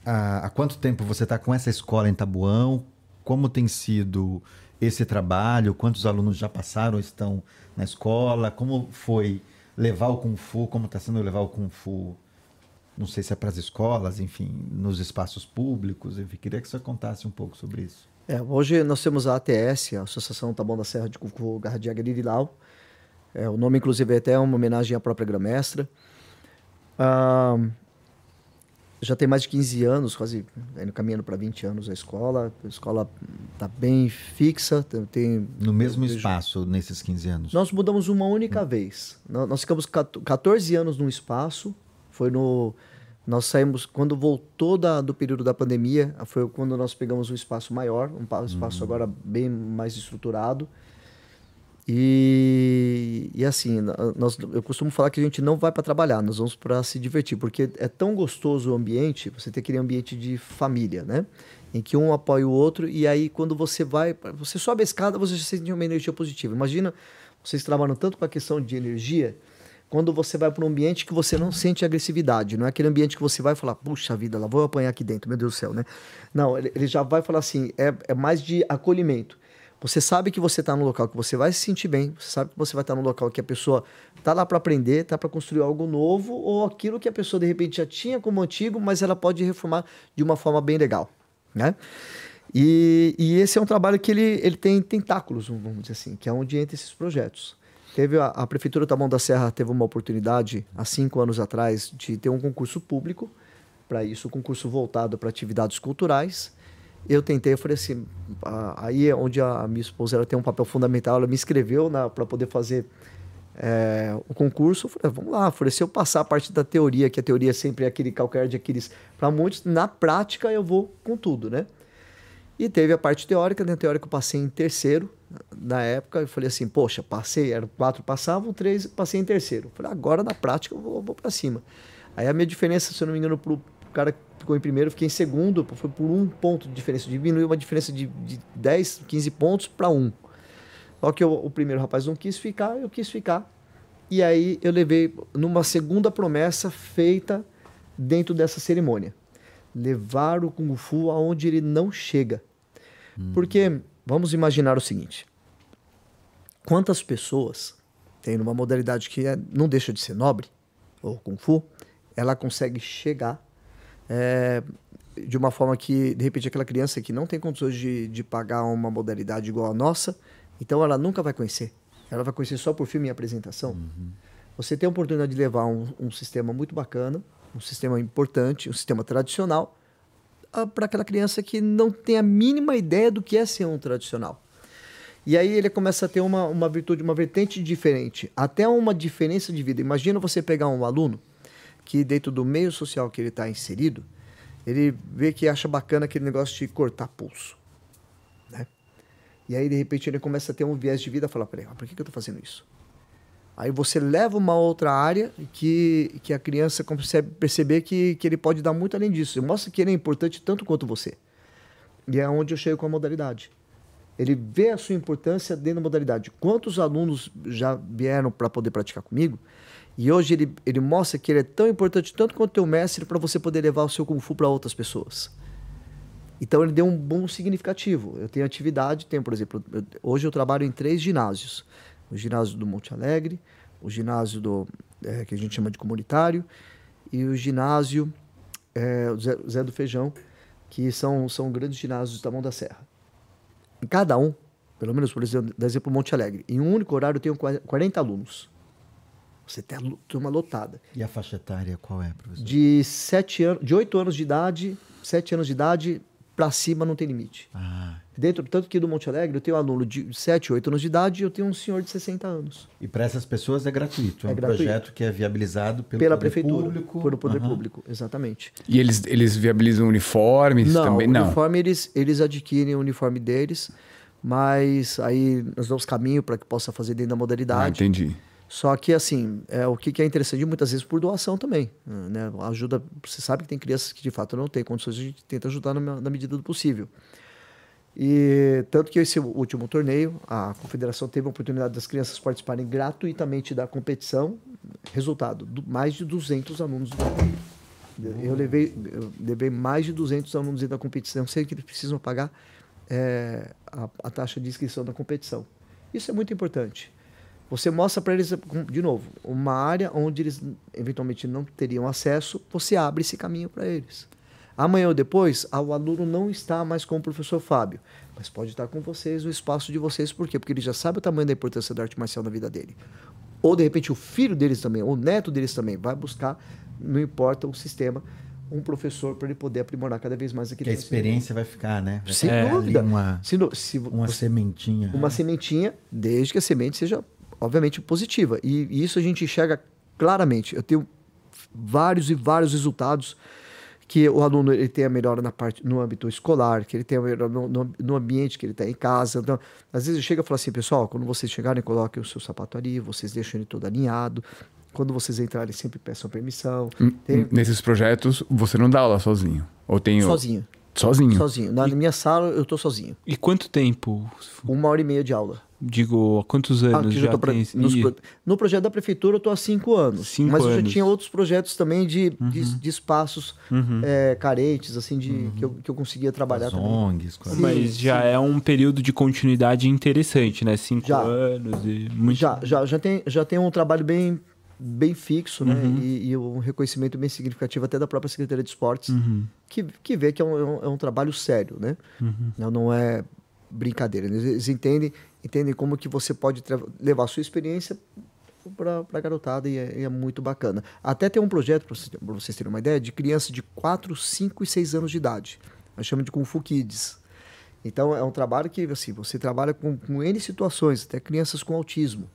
Há, quanto tempo você está com essa escola em Tabuão? Como tem sido esse trabalho? Quantos alunos já passaram estão na escola? Como foi levar o Kung Fu? Como está sendo levar o Kung Fu? Não sei se é para as escolas, enfim, nos espaços públicos. Enfim, queria que você contasse um pouco sobre isso. É, hoje nós temos a ATS, a Associação Taboão da Serra de Cucu Garra de Águia Lirilau. É, o nome, inclusive, é até uma homenagem à própria Gramestra. Ah, já tem mais de 15 anos, quase indo caminhando para 20 anos a escola. A escola está bem fixa, tem- No mesmo vejo- espaço, nesses 15 anos. Nós mudamos uma única vez. Nó- Nós ficamos 14 anos num espaço. Foi no. Nós saímos. Quando voltou da, do período da pandemia, foi quando nós pegamos um espaço maior, um pa- espaço agora bem mais estruturado. E, e assim, nós, eu costumo falar que a gente não vai para trabalhar, nós vamos para se divertir, porque é tão gostoso o ambiente, você tem aquele ambiente de família, né? Em que um apoia o outro, e aí quando você vai, você sobe a escada, você já sente uma energia positiva. Imagina, vocês trabalham tanto com a questão de energia, quando você vai para um ambiente que você não sente agressividade, não é aquele ambiente que você vai falar, puxa vida, lá vou apanhar aqui dentro, meu Deus do céu, né? Não, ele, ele já vai falar assim, é, é mais de acolhimento. Você sabe que você está num local que você vai se sentir bem, você sabe que você vai estar num local que a pessoa está lá para aprender, está para construir algo novo, ou aquilo que a pessoa de repente já tinha como antigo, mas ela pode reformar de uma forma bem legal, né? E, e esse é um trabalho que ele, ele tem tentáculos, vamos dizer assim, que é onde entra esses projetos. Teve a, a Prefeitura do Taboão da Serra teve uma oportunidade, há cinco anos atrás, de ter um concurso público, para isso, um concurso voltado para atividades culturais. Eu tentei, eu falei assim, aí é onde a minha esposa ela tem um papel fundamental, ela me inscreveu para poder fazer é, o concurso. Eu falei, vamos lá, eu falei, se eu passar a parte da teoria, que a teoria sempre é aquele calcanhar de Aquiles para muitos, na prática eu vou com tudo, né? E teve a parte teórica, na teórica eu passei em terceiro, na época, eu falei assim, poxa, passei, eram quatro passavam, três passei em terceiro. Eu falei, agora na prática eu vou, vou para cima. Aí a minha diferença, se eu não me engano, pro cara ficou em primeiro, fiquei em segundo, foi por um ponto de diferença, diminuiu uma diferença de, de 10, 15 pontos para um. Só que eu- o primeiro rapaz não quis ficar, eu quis ficar. E aí eu levei numa segunda promessa feita dentro dessa cerimônia. Levar o Kung Fu aonde ele não chega. Porque, vamos imaginar o seguinte. Quantas pessoas tem numa modalidade que é- não deixa de ser nobre, ou Kung Fu, ela consegue chegar é, de uma forma que, de repente, aquela criança que não tem condições de, de pagar uma modalidade igual a nossa, então ela nunca vai conhecer. Ela vai conhecer só por filme e apresentação. Você tem a oportunidade de levar um, um sistema muito bacana, um sistema importante, um sistema tradicional, para aquela criança que não tem a mínima ideia do que é ser um tradicional. E aí ele começa a ter uma, uma virtude, uma vertente diferente, até uma diferença de vida. Imagina você pegar um aluno que dentro do meio social que ele está inserido, ele vê que acha bacana aquele negócio de cortar pulso, né? E aí de repente ele começa a ter um viés de vida, e fala, peraí, mas por que, que eu estou fazendo isso? Aí você leva uma outra área que, que a criança consegue perceber que, que ele pode dar muito além disso. Mostra que ele é importante tanto quanto você. E é onde eu chego com a modalidade. Ele vê a sua importância dentro da modalidade. Quantos alunos já vieram para poder praticar comigo? E hoje ele, ele mostra que ele é tão importante tanto quanto teu mestre para você poder levar o seu Kung Fu para outras pessoas. Então ele deu um bom significativo. Eu tenho atividade, tenho, por exemplo, eu- hoje eu trabalho em três ginásios. o ginásio do Monte Alegre, o ginásio do é, que a gente chama de comunitário e o ginásio é, Zé, Zé do Feijão, que são, são grandes ginásios da Mão da Serra. Em cada um, pelo menos por exemplo, dar exemplo Monte Alegre, em um único horário eu tenho 40 alunos. Você tem a lu- turma lotada. E a faixa etária qual é, professor? De sete anos, de 8 anos de idade, 7 anos de idade para cima não tem limite. Ah, Dentro, tanto que do Monte Alegre eu tenho um aluno de 7, 8 anos de idade e eu tenho um senhor de 60 anos. e para essas pessoas é gratuito. É, É um gratuito. projeto que é viabilizado pelo pela poder prefeitura. público. Por poder Aham. público, exatamente. E eles, eles viabilizam uniformes não, também? o Não. uniforme eles, eles adquirem o uniforme deles, mas aí nós damos caminho para que possa fazer dentro da Ah, modalidade. entendi. Só que, assim, é, o que, é interessante, muitas vezes por doação também. Né? Ajuda, você sabe que tem crianças que de fato não têm condições, a gente tenta ajudar na, na medida do possível. E tanto que esse último torneio, a confederação teve a oportunidade das crianças participarem gratuitamente da competição. Resultado, du- mais de 200 alunos do. Eu levei, eu levei mais de 200 alunos da competição, sei que eles precisam pagar é, a, a taxa de inscrição da competição. Isso é muito importante. Você mostra para eles, de novo, uma área onde eles eventualmente não teriam acesso, você abre esse caminho para eles. Amanhã ou depois, ah, o aluno não está mais com o professor Fábio, mas pode estar com vocês no espaço de vocês, por quê? Porque ele já sabe o tamanho da importância da arte marcial na vida dele. Ou de repente o filho deles também, ou o neto deles também, vai buscar, não importa o sistema, um professor para ele poder aprimorar cada vez mais aquilo. Que a experiência vai ficar, né? Vai Sem ali dúvida. Uma, Se, se uma você- sementinha. uma sementinha, desde que a semente seja, obviamente, positiva. E, e isso a gente enxerga claramente. Eu tenho vários e vários resultados que o aluno ele tem a melhora na parte no âmbito escolar, que ele tem a melhora no, no, no ambiente que ele está em casa. Então, às vezes chega e fala assim, pessoal, quando vocês chegarem, coloquem o seu sapato ali, vocês deixam ele todo alinhado. Quando vocês entrarem, sempre peçam permissão. Tem- Nesses projetos, você não dá aula sozinho? Ou tem... sozinho, Sozinho? sozinho. Na minha sala, eu estou sozinho. E quanto tempo? Uma hora e meia de aula. Digo, há quantos anos Ah, eu já tô pra- tem esse... nos No projeto da prefeitura eu estou há cinco anos. Cinco mas eu já anos. tinha outros projetos também de, de, de espaços é, carentes, assim, de, que, eu, que eu conseguia trabalhar As também. ONGs. Sim, Mas já é um período de continuidade interessante, né? Cinco Já. anos e muito... Já, já, já, tem, já tem um trabalho bem, bem fixo, né? Uhum. E, e um reconhecimento bem significativo até da própria Secretaria de Esportes, Uhum. que, que vê que é um, é um, é um trabalho sério, né? Uhum. Não, não é brincadeira. Eles, eles entendem, entendem como que você pode levar a sua experiência para a garotada e é, e é muito bacana. Até tem um projeto, para vocês, vocês terem uma ideia, de crianças de 4, 5 e 6 anos de idade. Nós chamamos de Kung Fu Kids. Então é um trabalho que assim, você trabalha com, com N situações, até crianças com autismo.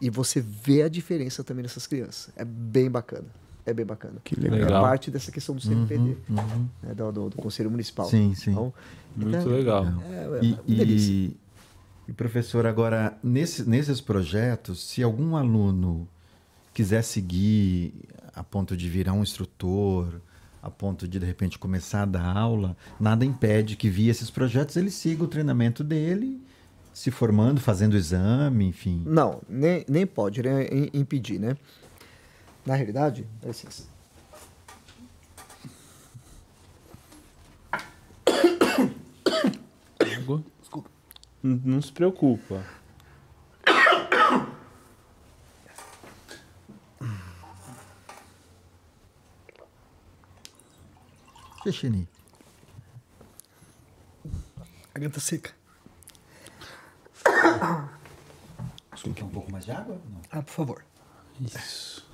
E você vê a diferença também nessas crianças. É bem bacana. É bem bacana. Que legal. É Legal. parte dessa questão do CNPD, né, do, do- do Conselho Municipal. Sim, sim. Então, Muito é- legal. É, é E, uma delícia. E, professor, agora, nesse, nesses projetos, se algum aluno quiser seguir a ponto de virar um instrutor, a ponto de, de repente, começar a dar aula, nada impede que, via esses projetos, ele siga o treinamento dele, se formando, fazendo exame, enfim. Não, nem, nem pode né, im- impedir, né? Na realidade, dá licença. Água? Não, se preocupa. Xixini. A garganta seca. Você quer um pouco mais de água? Não. Ah, por favor. Isso.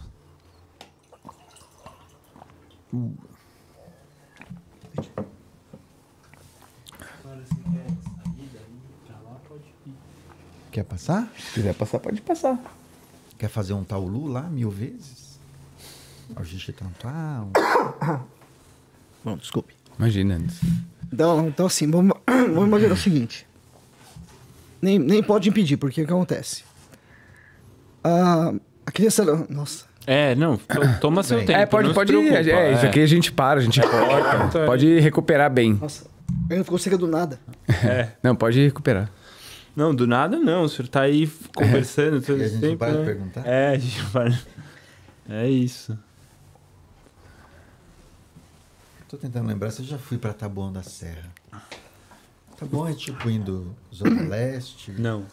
Quer passar? Se quiser passar, pode passar. Quer fazer um taulu lá mil vezes? O xixi tanto. Ah, Bom, desculpe. Imagina. Então, então assim, vamos, vamos imaginar o seguinte. Nem, nem pode impedir, porque o que acontece? Ah, a criança... Nossa. É, não, to- toma seu Bem. tempo. É, pode, não se pode. preocupa, é, isso aqui a gente para, a gente corta. É. Pode recuperar bem. Nossa. A garganta ficou seca do nada. Não, pode recuperar. Não, do nada não. O senhor tá aí conversando todo E a esse gente não tempo. para de né? perguntar? É, a gente para. É isso. Tô tentando lembrar se eu já fui pra Taboão da Serra. Bom, é tipo indo Zona Leste. Não.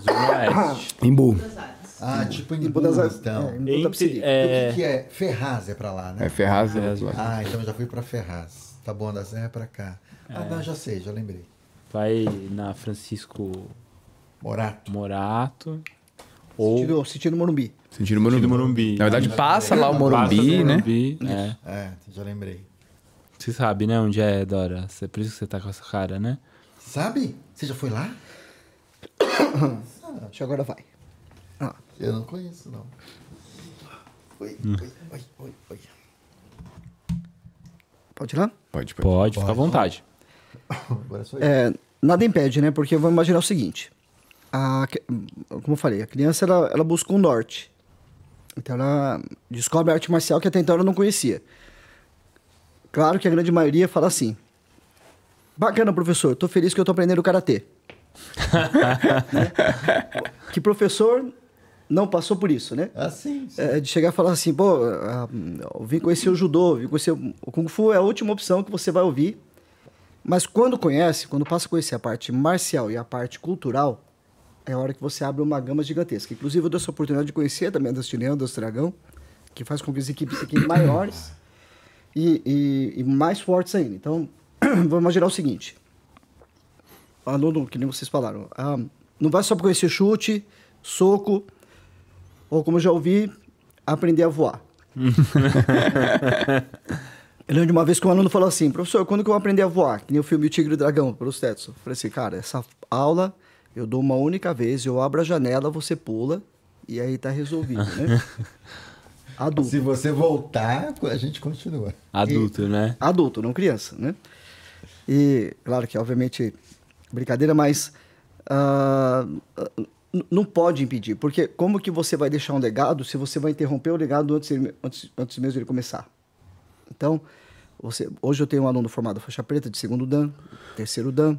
Zona Oeste. Embu. Ah, tipo indo Em Buenos Aires. então. É, em Entre, Botapsiri. O que, é, que é? Ferraz é pra lá, né? É Ferraz. É- Ah, então eu já fui pra Ferraz. Bom, da Serra pra cá. Ah, não, já sei, já lembrei. Vai na Francisco Morato. Morato. Ou Sentido, sentido Morumbi. Sentido Morumbi. Sentido Morumbi. Na verdade, passa lá o Passa Morumbi, do né? Morumbi, é. É, já lembrei. Você sabe, né, onde é, Dora? Cê- Por isso que você tá com essa cara, né? Sabe? Você já foi lá? Acho que agora vai. Ah, Eu não conheço, não. Oi, Hum. oi, oi, oi, oi. pode ir lá? Pode, pode. Pode, fica à vontade. Eu. É, nada impede, né? Porque vamos imaginar o seguinte. A, como eu falei, a criança ela, ela busca um norte. Então ela descobre a arte marcial que até então ela não conhecia. Claro que a grande maioria fala assim: Bacana, professor, tô feliz que eu tô aprendendo karatê. Né? Que professor não passou por isso, né? Assim, sim. É, de chegar e falar assim, pô, ah, eu vim conhecer o judô, vim conhecer o o Kung Fu é a última opção que você vai ouvir. Mas quando conhece, quando passa a conhecer a parte marcial e a parte cultural, é a hora que você abre uma gama gigantesca. Inclusive, eu dou essa oportunidade de conhecer também a das Leão, das Dragão, que faz com que as equipes fiquem maiores e, e- e mais fortes ainda. Então, vamos imaginar o seguinte. Aluno, que nem vocês falaram, ah, não vai só para conhecer chute, soco, ou como eu já ouvi, aprender a voar. Eu lembro de uma vez que um aluno falou assim, professor, quando que eu vou aprender a voar? Que nem o filme O Tigre e o Dragão, pelos tetos. Eu falei assim, cara, essa aula eu dou uma única vez, eu abro a janela, você pula, e aí tá resolvido, né? Adulto. Se você voltar, a gente continua. Adulto, né? Adulto, não criança, né? E, claro que, obviamente, brincadeira, mas n- não pode impedir, porque como que você vai deixar um legado se você vai interromper o legado antes, antes, antes mesmo de ele começar? Então, você, hoje eu tenho um aluno formado faixa preta de segundo Dan, terceiro Dan.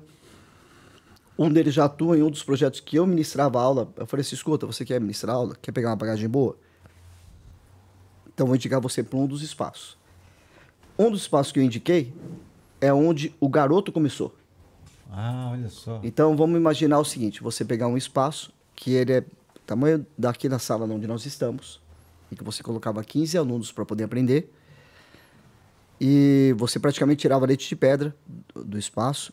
Um deles já atua em um dos projetos que eu ministrava aula. Eu falei assim, escuta, você quer ministrar aula? Quer pegar uma bagagem boa? Então, vou indicar você para um dos espaços. Um dos espaços que eu indiquei é onde o garoto começou. Ah, olha só. Então vamos imaginar o seguinte: você pegar um espaço que ele é tamanho daqui na sala onde nós estamos, e que você colocava 15 alunos para poder aprender, e você praticamente tirava leite de pedra do, espaço.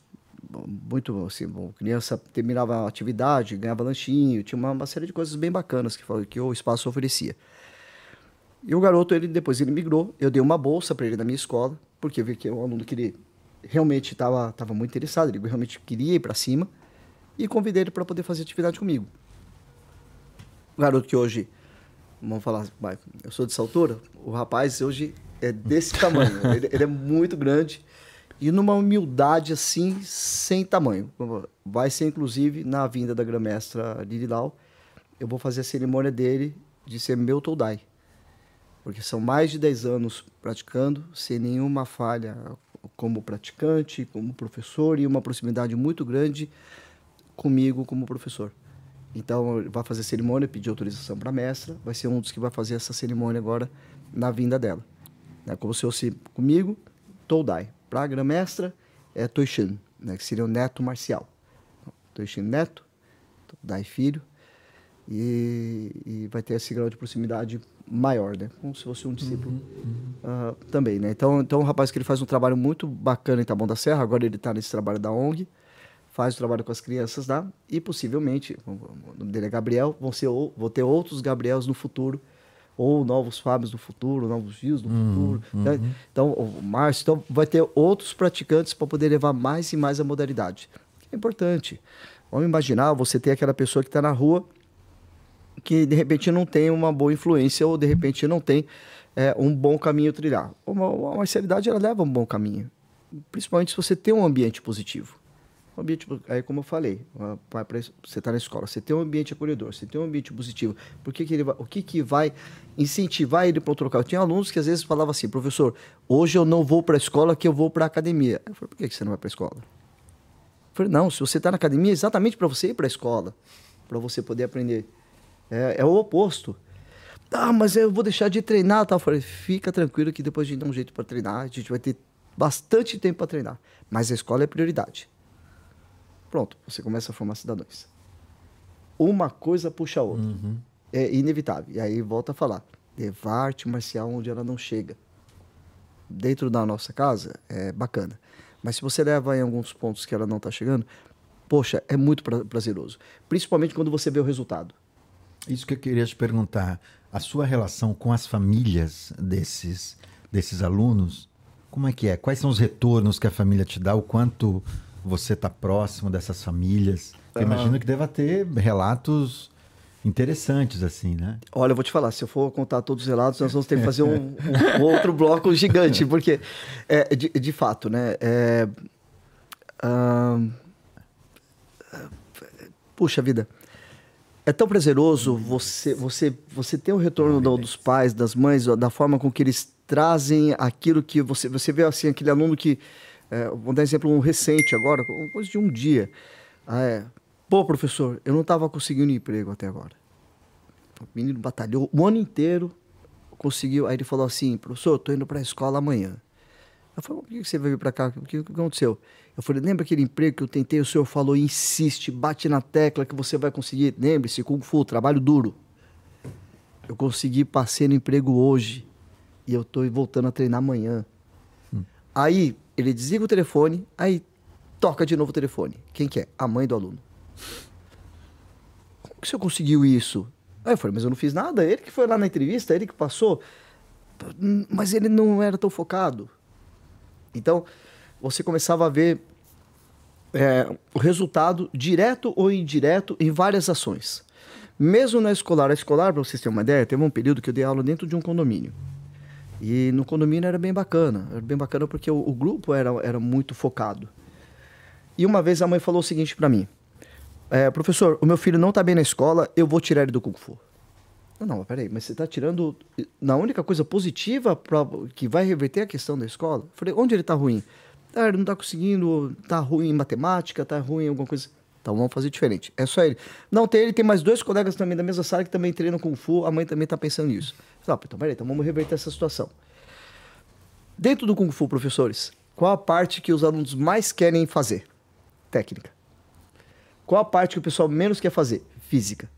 Muito assim, bom, criança terminava a atividade, ganhava lanchinho, tinha uma, uma série de coisas bem bacanas que, que o espaço oferecia. E o garoto, ele depois ele migrou, eu dei uma bolsa para ele na minha escola, porque eu vi que é um aluno que ele realmente estava tava muito interessado, ele realmente queria ir para cima, e convidei ele para poder fazer atividade comigo. O garoto que hoje, vamos falar, eu sou dessa altura, o rapaz hoje é desse tamanho, ele, ele é muito grande, e numa humildade assim, sem tamanho. Vai ser inclusive na vinda da grã-mestra Lililau, eu vou fazer a cerimônia dele de ser meu Todai porque são mais de 10 anos praticando, sem nenhuma falha como praticante, como professor e uma proximidade muito grande comigo como professor. Então, vai fazer a cerimônia, pedir autorização para a mestra, vai ser um dos que vai fazer essa cerimônia agora na vinda dela. Né? Como se fosse comigo, Toudai. Para a grã-mestra, é Toishin, né? que seria o neto marcial. Toishin neto, Toudai filho, e, e vai ter esse grau de proximidade maior, né? Como se fosse um discípulo ah, também, né? Então, então, o rapaz que ele faz um trabalho muito bacana em Taboão da Serra, agora ele está nesse trabalho da ONG, faz o trabalho com as crianças lá e possivelmente, o nome dele é Gabriel, vão, ser, ou- vão ter outros Gabriels no futuro, ou novos Fábios no futuro, novos Gios no futuro. né? Então, o Márcio, então vai ter outros praticantes para poder levar mais e mais a modalidade. É importante. Vamos imaginar você ter aquela pessoa que está na rua que de repente não tem uma boa influência ou de repente não tem é, um bom caminho a trilhar. Uma, uma marcialidade ela leva um bom caminho, principalmente se você tem um ambiente positivo. Um ambiente, aí como eu falei, vai pra- você está na escola, você tem um ambiente acolhedor, você tem um ambiente positivo. Por que que ele vai, o que, que vai incentivar ele para outro local? Tinha alunos que às vezes falavam assim, professor, hoje eu não vou para a escola, que eu vou para a academia. Eu falei, por que que você não vai para a escola? Eu falei, não, se você está na academia, é exatamente para você ir para a escola, para você poder aprender. É, é o oposto. Ah, mas eu vou deixar de treinar, tal. Eu falei, fica tranquilo que depois a gente dá um jeito para treinar, a gente vai ter bastante tempo para treinar. Mas a escola é prioridade. Pronto, você começa a formar cidadãos. Uma coisa puxa a outra. É inevitável. E aí volta a falar. Levar arte marcial onde ela não chega. Dentro da nossa casa é bacana. Mas se você leva em alguns pontos que ela não está chegando, poxa, é muito pra- prazeroso. Principalmente quando você vê o resultado. Isso que eu queria te perguntar. A sua relação com as famílias desses, desses alunos, como é que é? Quais são os retornos que a família te dá? O quanto você está próximo dessas famílias? Eu imagino que deva ter relatos interessantes, assim, né? Olha, eu vou te falar, se eu for contar todos os relatos, nós vamos ter que fazer um, um outro bloco gigante, porque, é, de, de fato, né? é, ahn, puxa vida, é tão prazeroso você, você, você ter o retorno do- dos pais, das mães, da forma com que eles trazem aquilo que você, você vê assim, aquele aluno que, é, vou dar exemplo um recente agora, coisa de um dia, ah, é, pô professor, eu não estava conseguindo emprego até agora. O menino batalhou o ano inteiro, conseguiu. Aí ele falou assim: professor, eu tô indo para a escola amanhã. Eu falei: por que você veio para cá? O que, aconteceu? Eu falei: lembra aquele emprego que eu tentei? O senhor falou: insiste, bate na tecla que você vai conseguir. Lembre-se, Kung Fu, trabalho duro. Eu consegui, passei no emprego hoje. E eu tô voltando a treinar amanhã. Aí ele desliga o telefone, aí toca de novo o telefone. Quem que é? A mãe do aluno. Como que o senhor conseguiu isso? Aí eu falei, mas eu não fiz nada. Ele que foi lá na entrevista, ele que passou. "Hum, Mas ele não era tão focado. Então, você começava a ver é, o resultado direto ou indireto em várias ações. Mesmo na escolar, a escolar, para vocês terem uma ideia, teve um período que eu dei aula dentro de um condomínio. E no condomínio era bem bacana. Era bem bacana porque o, o grupo era, era muito focado. E uma vez a mãe falou o seguinte para mim: é, professor, o meu filho não tá bem na escola, eu vou tirar ele do Kung Fu. Não, não, peraí, mas você tá tirando na única coisa positiva pra, que vai reverter a questão da escola? Falei, onde ele tá ruim? Ah, ele não tá conseguindo, tá ruim em matemática, tá ruim em alguma coisa. Então vamos fazer diferente. É só ele. Não, tem ele, tem mais dois colegas também da mesma sala que também treinam Kung Fu, a mãe também tá pensando nisso. Ah, então peraí, então vamos reverter essa situação. Dentro do Kung Fu, professores, qual a parte que os alunos mais querem fazer? Técnica. Qual a parte que o pessoal menos quer fazer? Física.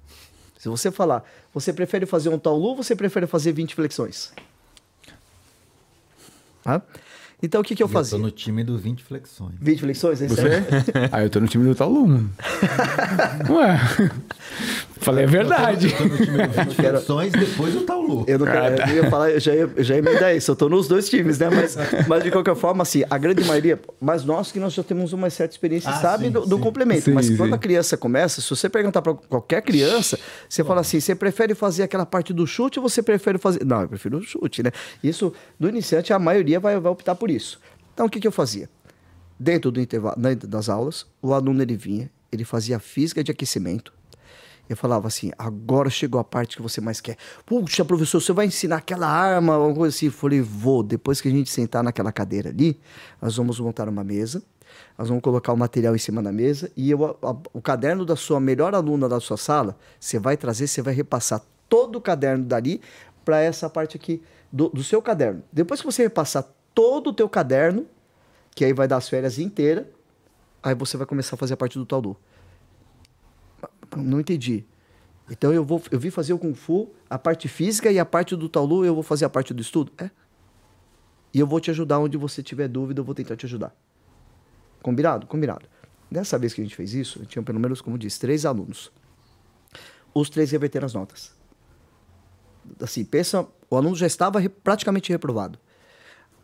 Se você falar, você prefere fazer um Taolu ou você prefere fazer 20 flexões? Hã? Então o que, que eu E fazia? tô no time do 20 flexões. 20 flexões? É isso Você? aí? ah, eu tô no time do Talu, mano. Ué. Falei a verdade. Eu tô no time do 20 flexões, depois o Taulu. Eu não quero, eu ia falar, eu já ia, eu já ia emendar isso. Eu tô nos dois times, né? Mas, mas de qualquer forma, assim, a grande maioria, mas nós que nós já temos uma certa experiência, Ah, sabe sim, do, do sim. complemento. Sim, mas sim. quando a criança começa, se você perguntar para qualquer criança, você fala assim: você prefere fazer aquela parte do chute ou você prefere fazer. Não, eu prefiro o chute, né? Isso, do iniciante, a maioria vai, vai optar por isso. Então, o que, que eu fazia? Dentro do intervalo, dentro das aulas, o aluno ele vinha, ele fazia física de aquecimento. Eu falava assim, agora chegou a parte que você mais quer. Puxa, professor, você vai ensinar aquela arma, alguma coisa assim. Eu falei, vou. Depois que a gente sentar naquela cadeira ali, nós vamos montar uma mesa, nós vamos colocar o material em cima da mesa e eu, a- a- o caderno da sua melhor aluna da sua sala, você vai trazer, você vai repassar todo o caderno dali para essa parte aqui do, do seu caderno. Depois que você repassar todo o teu caderno, que aí vai dar as férias inteiras, aí você vai começar a fazer a parte do Taolu. Não entendi. Então eu vou, eu vim fazer o Kung Fu, a parte física e a parte do Taolu, eu vou fazer a parte do estudo? É. E eu vou te ajudar onde você tiver dúvida, eu vou tentar te ajudar. Combinado? Combinado. Dessa vez que a gente fez isso, eu tinha pelo menos, como disse, três alunos. Os três reverteram as notas. Assim, pensa, o aluno já estava praticamente reprovado.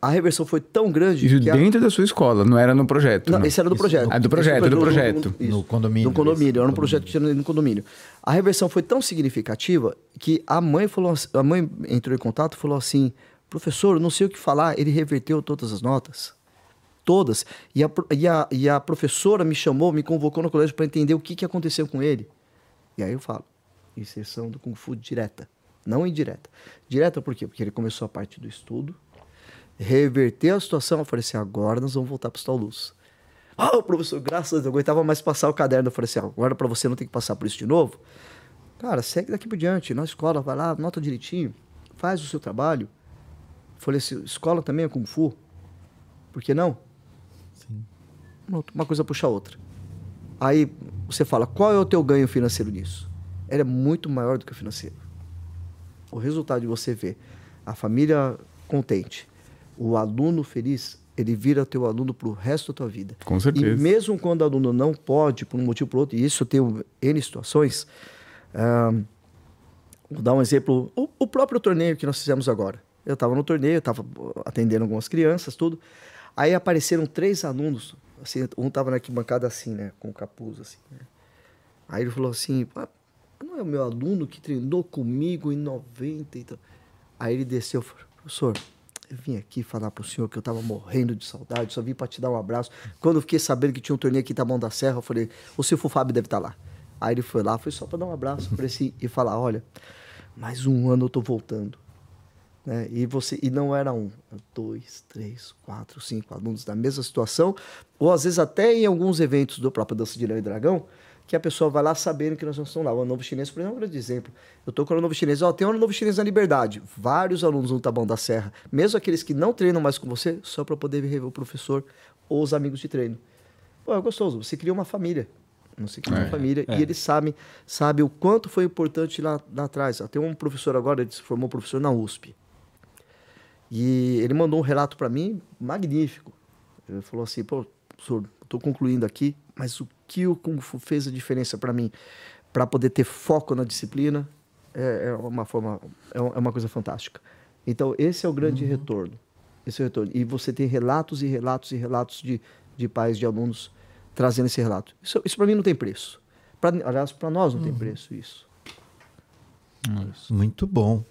A reversão foi tão grande Isso que a- dentro da sua escola, não era no projeto. não, não. esse era do projeto. Ah, do projeto, Esse do projeto. isso. No condomínio, Do condomínio, isso, era um no projeto que tinha no condomínio. A reversão foi tão significativa que a mãe falou, a mãe entrou em contato e falou assim: "Professor, eu não sei o que falar, ele reverteu todas as notas. Todas. E a, e a, e a professora me chamou, me convocou no colégio para entender o que, que aconteceu com ele. E aí eu falo: inserção do Kung Fu direta, não indireta. Direta por quê? Porque ele começou a parte do estudo, reverteu a situação, eu falei assim, agora nós vamos voltar para os Taulus. Ah, professor, graças a Deus, eu aguentava mais passar o caderno. Eu falei assim, agora para você não ter que passar por isso de novo, cara, segue daqui por diante, na escola, vai lá, nota direitinho, faz o seu trabalho. Eu falei assim, escola também é Kung Fu? Por que não? Sim. Uma coisa puxa a outra. Aí você fala, qual é o teu ganho financeiro nisso? Ele é muito maior do que o financeiro. O resultado de você ver a família contente, o aluno feliz, ele vira teu aluno para o resto da tua vida. Com certeza. E mesmo quando o aluno não pode, por um motivo ou por outro, e isso eu tenho N situações, ah, vou dar um exemplo, o, o próprio torneio que nós fizemos agora. Eu estava no torneio, estava atendendo algumas crianças, tudo. Aí apareceram três alunos, assim, um estava na arquibancada assim, né, com o capuz assim. Né? Aí ele falou assim, "Ah, não é o meu aluno que treinou comigo em 90 e tal. Aí ele desceu, e falou, professor, eu vim aqui falar pro senhor que eu tava morrendo de saudade, só vim para te dar um abraço. Quando eu fiquei sabendo que tinha um torneio aqui em Taboão da Serra, eu falei, o seu Fábio deve estar lá. Aí ele foi lá, foi só para dar um abraço pra esse, e falar, olha, mais um ano eu tô voltando. Né? E, você, e não era um, dois, três, quatro, cinco alunos da mesma situação, ou às vezes até em alguns eventos do próprio Dança de Leão e Dragão, que a pessoa vai lá sabendo que nós não estamos lá. O Ano Novo Chinês, por exemplo, é um grande exemplo. Eu estou com o Ano Novo Chinês, ó, tem o Ano Novo Chinês na Liberdade. Vários alunos no Taboão da Serra, mesmo aqueles que não treinam mais com você, só para poder ver o professor ou os amigos de treino. Pô, é gostoso, você cria uma família. Você cria uma É, família e eles sabem, sabem o quanto foi importante lá, lá atrás. Tem um professor agora, ele se formou professor na USP. E ele mandou um relato para mim magnífico. Ele falou assim: pô, professor, estou concluindo aqui, mas o que o Kung Fu fez a diferença para mim, para poder ter foco na disciplina, é, é uma forma, é é uma coisa fantástica. Então, esse é o grande retorno. Esse é o retorno. E você tem relatos e relatos e relatos de, de pais, de alunos trazendo esse relato. Isso, isso para mim não tem preço. Pra, aliás, para nós não tem preço isso. Muito bom.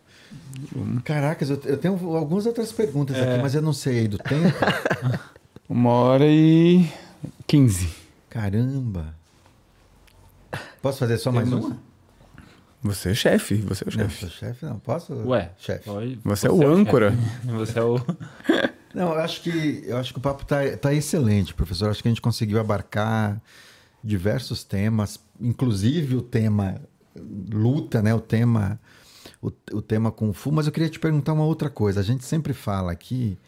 Caracas, eu, eu tenho algumas outras perguntas aqui, mas eu não sei aí do tempo. Uma hora e quinze. Caramba. Posso fazer só mais Temos- uma? Você é chefe, você é o Não, chefe. sou chefe, não. Posso? Ué, chefe. pode- Você é o âncora. chefe. Você é o. Não, eu acho que eu acho que o papo tá, tá excelente, professor. Eu acho que a gente conseguiu abarcar diversos temas, inclusive o tema luta, né? O tema o, o tema kung fu. Mas eu queria te perguntar uma outra coisa. A gente sempre fala aqui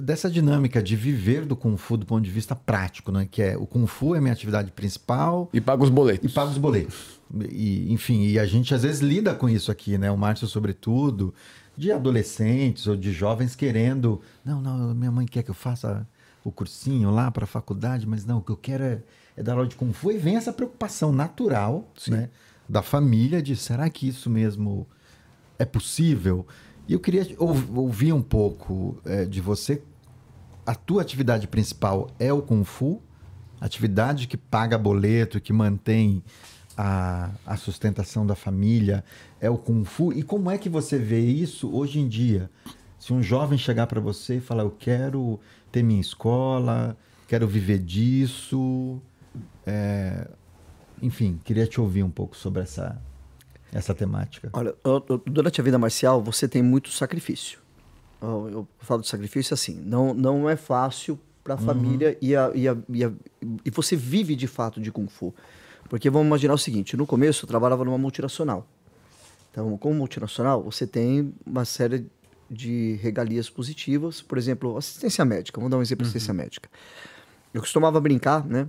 dessa dinâmica de viver do kung fu do ponto de vista prático, né? Que é o kung fu é minha atividade principal, E paga os boletos. e paga os boletos. E, enfim, e a gente às vezes lida com isso aqui, né? O Márcio, sobretudo, de adolescentes ou de jovens querendo. Não, não, minha mãe quer que eu faça o cursinho lá para a faculdade, mas não, o que eu quero é, é dar aula de Kung Fu. E vem essa preocupação natural né, da família de será que isso mesmo é possível? E eu queria ou- ouvir um pouco eh, de você. A tua atividade principal é o Kung Fu? Atividade que paga boleto, que mantém a, a sustentação da família, é o Kung Fu. E como é que você vê isso hoje em dia? Se um jovem chegar para você e falar, eu quero ter minha escola, quero viver disso. é, Enfim, queria te ouvir um pouco sobre essa, essa temática. Olha, durante a vida marcial você tem muito sacrifício. Eu, eu falo de sacrifício assim, não, não é fácil para a família e, a, e, a, e, a- e você vive de fato de Kung Fu. Porque vamos imaginar o seguinte, no começo eu trabalhava numa multinacional. Então, como multinacional, você tem uma série de regalias positivas, por exemplo, assistência médica. Vamos dar um exemplo de assistência médica. Eu costumava brincar, né?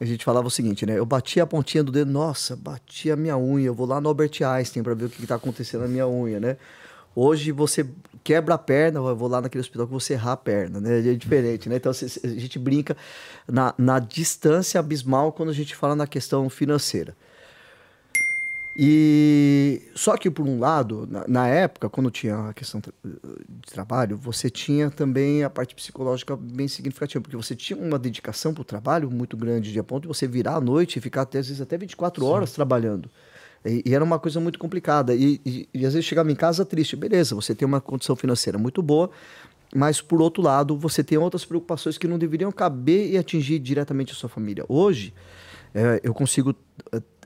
A gente falava o seguinte, né? Eu batia a pontinha do dedo, nossa, bati a minha unha, eu vou lá no Albert Einstein para ver o que está acontecendo na minha unha, né? Hoje você quebra a perna, eu vou lá naquele hospital que você errar a perna, né? É diferente, né? Então a gente brinca na, na distância abismal quando a gente fala na questão financeira. E só que por um lado, na, na época, quando tinha a questão de trabalho, você tinha também a parte psicológica bem significativa, porque você tinha uma dedicação para o trabalho muito grande, de a ponto de você virar à noite e ficar até, às vezes até 24 horas trabalhando. E, e era uma coisa muito complicada. E, e, e às vezes chegava em casa triste. Beleza, você tem uma condição financeira muito boa, mas por outro lado, você tem outras preocupações que não deveriam caber e atingir diretamente a sua família. Hoje, é, eu consigo,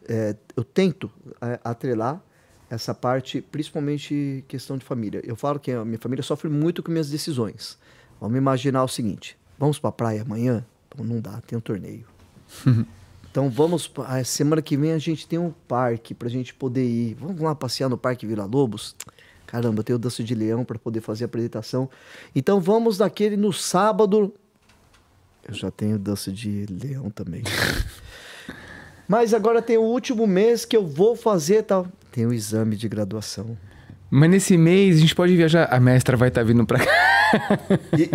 é, eu tento é, atrelar essa parte, principalmente questão de família. Eu falo que a minha família sofre muito com minhas decisões. Vamos imaginar o seguinte: vamos para a praia amanhã? Pô, não dá, tem um torneio. Então vamos, a semana que vem a gente tem um parque pra gente poder ir. Vamos lá passear no Parque Vila Lobos? Caramba, tem o Dança de Leão para poder fazer a apresentação. Então vamos daquele no sábado. Eu já tenho dança de leão também. Mas agora tem o último mês que eu vou fazer tal. Tem o exame de graduação. Mas nesse mês a gente pode viajar. A mestra vai estar vindo pra cá.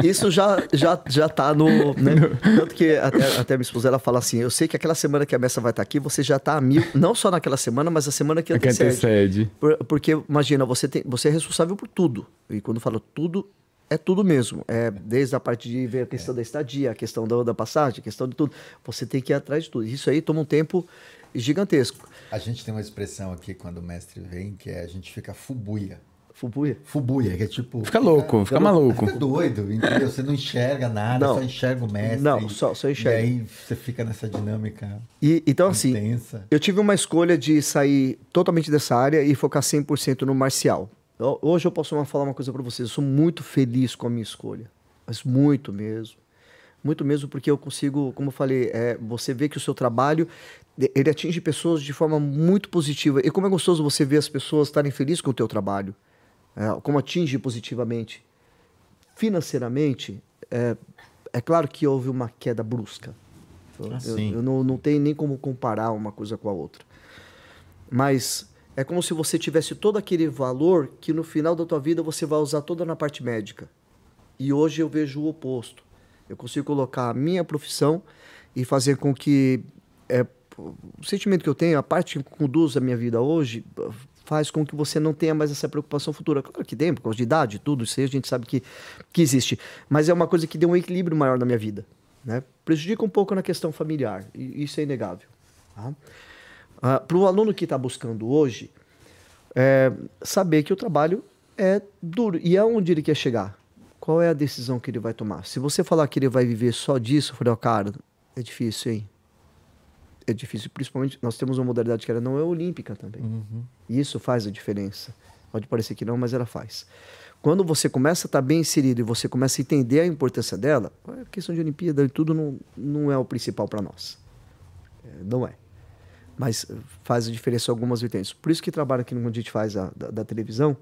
E isso já, já, já tá no. Né? Tanto que até, até minha esposa ela fala assim: eu sei que aquela semana que a Messa vai estar aqui, você já tá a mil, não só naquela semana, mas a semana que É que antecede. antecede. Por- porque, imagina, você, tem, você é responsável por tudo. E quando eu falo tudo, é tudo mesmo. É desde a parte de ver a questão da estadia, a questão da, da passagem, a questão de tudo. Você tem que ir atrás de tudo. Isso aí toma um tempo gigantesco. A gente tem uma expressão aqui quando o mestre vem que é a gente fica fubuia. Fubuia. Fubuia, que é tipo. Fica louco, fica maluco. Fica doido, entendeu? Você não enxerga nada, Não. só enxerga o mestre. Não, só- só enxerga. E aí você fica nessa dinâmica E, então, assim, intensa. Eu tive uma escolha de sair totalmente dessa área e focar 100% no marcial. Hoje eu posso falar uma coisa para vocês. Eu sou muito feliz com a minha escolha. Mas muito mesmo. Muito mesmo porque eu consigo, como eu falei, é, você vê que o seu trabalho ele atinge pessoas de forma muito positiva. E como é gostoso você ver as pessoas estarem felizes com o teu trabalho. É, como atinge positivamente. Financeiramente, é, é claro que houve uma queda brusca. Eu, Ah, eu não, não tenho nem como comparar uma coisa com a outra. Mas é como se você tivesse todo aquele valor que no final da tua vida você vai usar toda na parte médica. E hoje eu vejo o oposto. Eu consigo colocar a minha profissão e fazer com que é, o sentimento que eu tenho, a parte que conduz a minha vida hoje, faz com que você não tenha mais essa preocupação futura. Claro que tem, por causa de idade, tudo isso aí a gente sabe que, que existe. Mas é uma coisa que deu um equilíbrio maior na minha vida. Né? Prejudica um pouco na questão familiar, e isso é inegável. Tá? Para o aluno que está buscando hoje, é, saber que o trabalho é duro. E aonde ele quer chegar? Qual é a decisão que ele vai tomar? Se você falar que ele vai viver só disso, eu falei, ó, cara, é difícil, hein? É difícil, principalmente nós temos uma modalidade que ela não é olímpica também. E isso faz a diferença. Pode parecer que não, mas ela faz. Quando você começa a estar bem inserido e você começa a entender a importância dela, a questão de Olimpíada e tudo não, não é o principal para nós. É, não é. Mas eh, faz a diferença em algumas vertentes. Por isso que trabalho aqui no a gente faz a, da, da televisão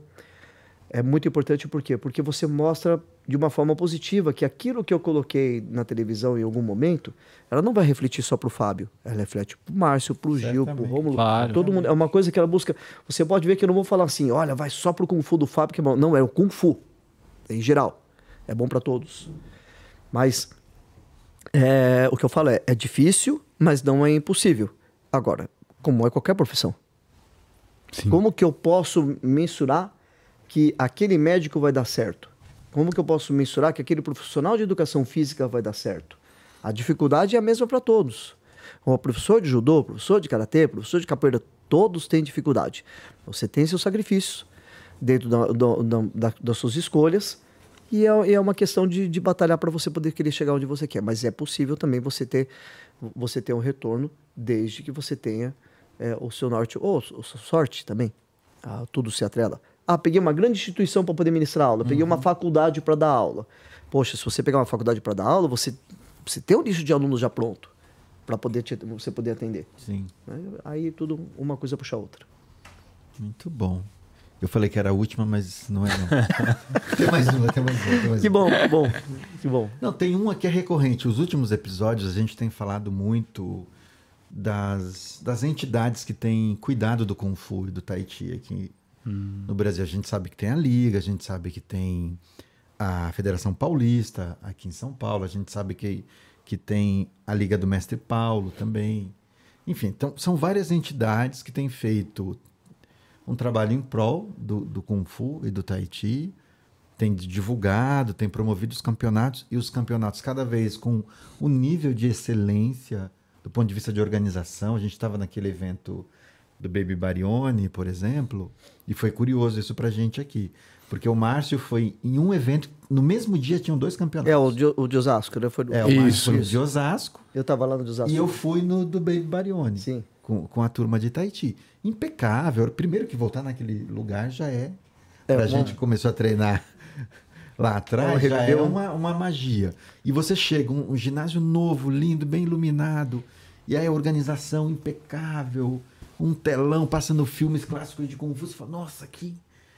é muito importante por quê? Porque você mostra de uma forma positiva que aquilo que eu coloquei na televisão em algum momento, ela não vai refletir só para o Fábio, ela reflete para o Márcio, para o Gil, para o. Rômulo, Claro. todo mundo. É uma coisa que ela busca. Você pode ver que eu não vou falar assim, olha, vai só pro Kung Fu do Fábio que é bom. Não, é o Kung Fu, em geral. É bom para todos. Mas é, o que eu falo é, é difícil, mas não é impossível. Agora, como é qualquer profissão. Sim. Como que eu posso mensurar que aquele médico vai dar certo? Como que eu posso mensurar que aquele profissional de educação física vai dar certo? A dificuldade é a mesma para todos. O professor de judô, professor de karatê, professor de capoeira, todos têm dificuldade. Você tem seus sacrifícios dentro da- da- da- das suas escolhas e é, é uma questão de, de batalhar para você poder querer chegar onde você quer. Mas é possível também você ter, você ter um retorno desde que você tenha é, o seu norte, ou a sua sorte também. Ah, tudo se atrela. Ah, peguei uma grande instituição para poder ministrar aula, peguei uma faculdade para dar aula. Poxa, se você pegar uma faculdade para dar aula, você, você tem um nicho de alunos já pronto para poder te- você poder atender. Sim, né? Aí tudo uma coisa puxa a outra. muito bom. Eu falei que era a última, mas não é não. tem mais uma, tem mais uma. Tem mais Que uma. bom, que bom, que bom. Não, tem uma que é recorrente. Os últimos episódios a gente tem falado muito das, das entidades que têm cuidado do Kung Fu e do Tai Chi aqui no Brasil. A gente sabe que tem a Liga, a gente sabe que tem a Federação Paulista aqui em São Paulo, a gente sabe que, que tem a Liga do Mestre Paulo também. Enfim, então, são várias entidades que têm feito um trabalho em prol do, do Kung Fu e do Tai Chi, tem divulgado, tem promovido os campeonatos e os campeonatos cada vez com o nível de excelência do ponto de vista de organização. A gente estava naquele evento do Baby Barione, por exemplo, e foi curioso isso pra gente aqui, porque o Márcio foi em um evento, no mesmo dia tinham dois campeonatos. É, o de, o de Osasco, né? Foi, É, o Márcio Isso, foi no isso. de Osasco Eu tava lá no de Osasco. e eu fui no do Baby Barione, Sim. Com, com a turma de Tahiti. Impecável. Primeiro que voltar naquele lugar já é. É, uma- gente começou a treinar lá atrás, Uma já é uma, uma magia. E você chega, um, um ginásio novo, lindo, bem iluminado, e aí a organização impecável, um telão passando filmes clássicos de Kung Fu. Você fala, nossa, que,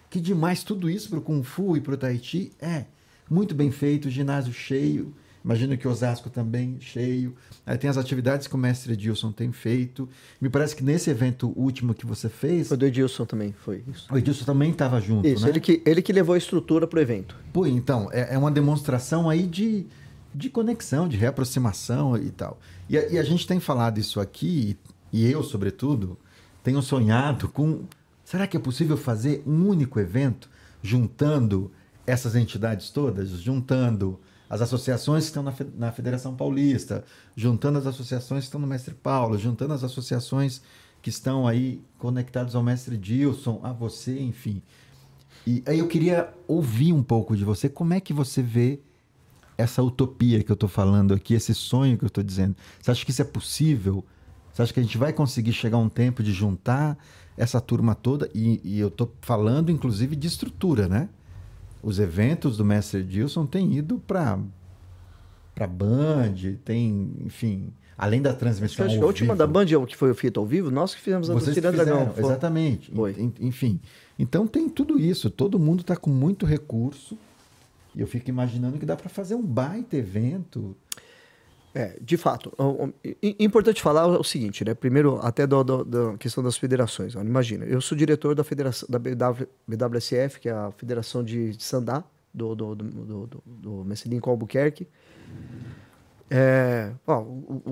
que demais tudo isso pro Kung Fu e pro Tai Chi. É, muito bem feito, ginásio cheio, Imagino que Osasco também cheio. Aí tem as atividades que o mestre Edilson tem feito. Me parece que nesse evento último que você fez, Foi do Edilson também, foi isso. o Edilson também estava junto, Isso, né? ele, que, ele que levou a estrutura pro evento. Pô, então, é, é uma demonstração aí de, de conexão, de reaproximação e tal. E a, e a gente tem falado isso aqui, e eu, sobretudo, tenho sonhado com. Será que é possível fazer um único evento juntando essas entidades todas? Juntando as associações que estão na, na Federação Paulista, juntando as associações que estão no Mestre Paulo, juntando as associações que estão aí conectadas ao Mestre Dilson, a você, enfim. E aí eu queria ouvir um pouco de você, como é que você vê essa utopia que eu estou falando aqui, esse sonho que eu estou dizendo? Você acha que isso é possível? Você acha que a gente vai conseguir chegar um tempo de juntar essa turma toda? E, e eu estou falando, inclusive, de estrutura, né? Os eventos do Mestre Dilson têm ido para para Band, tem, enfim, além da transmissão Acho que a última vivo. da Band, que foi feito ao vivo, nós que fizemos a do Dragão. Exatamente. Foi. En- Enfim, então tem tudo isso. Todo mundo está com muito recurso. E eu fico imaginando que dá para fazer um baita evento. É, de fato. O- o- Importante falar o seguinte, né? Primeiro, até da questão das federações. Olha, Imagina, eu sou diretor da federação da BW, BWSF, que é a Federação de, Sandá, do, do, do, do, do, Messi com Albuquerque. É, ó,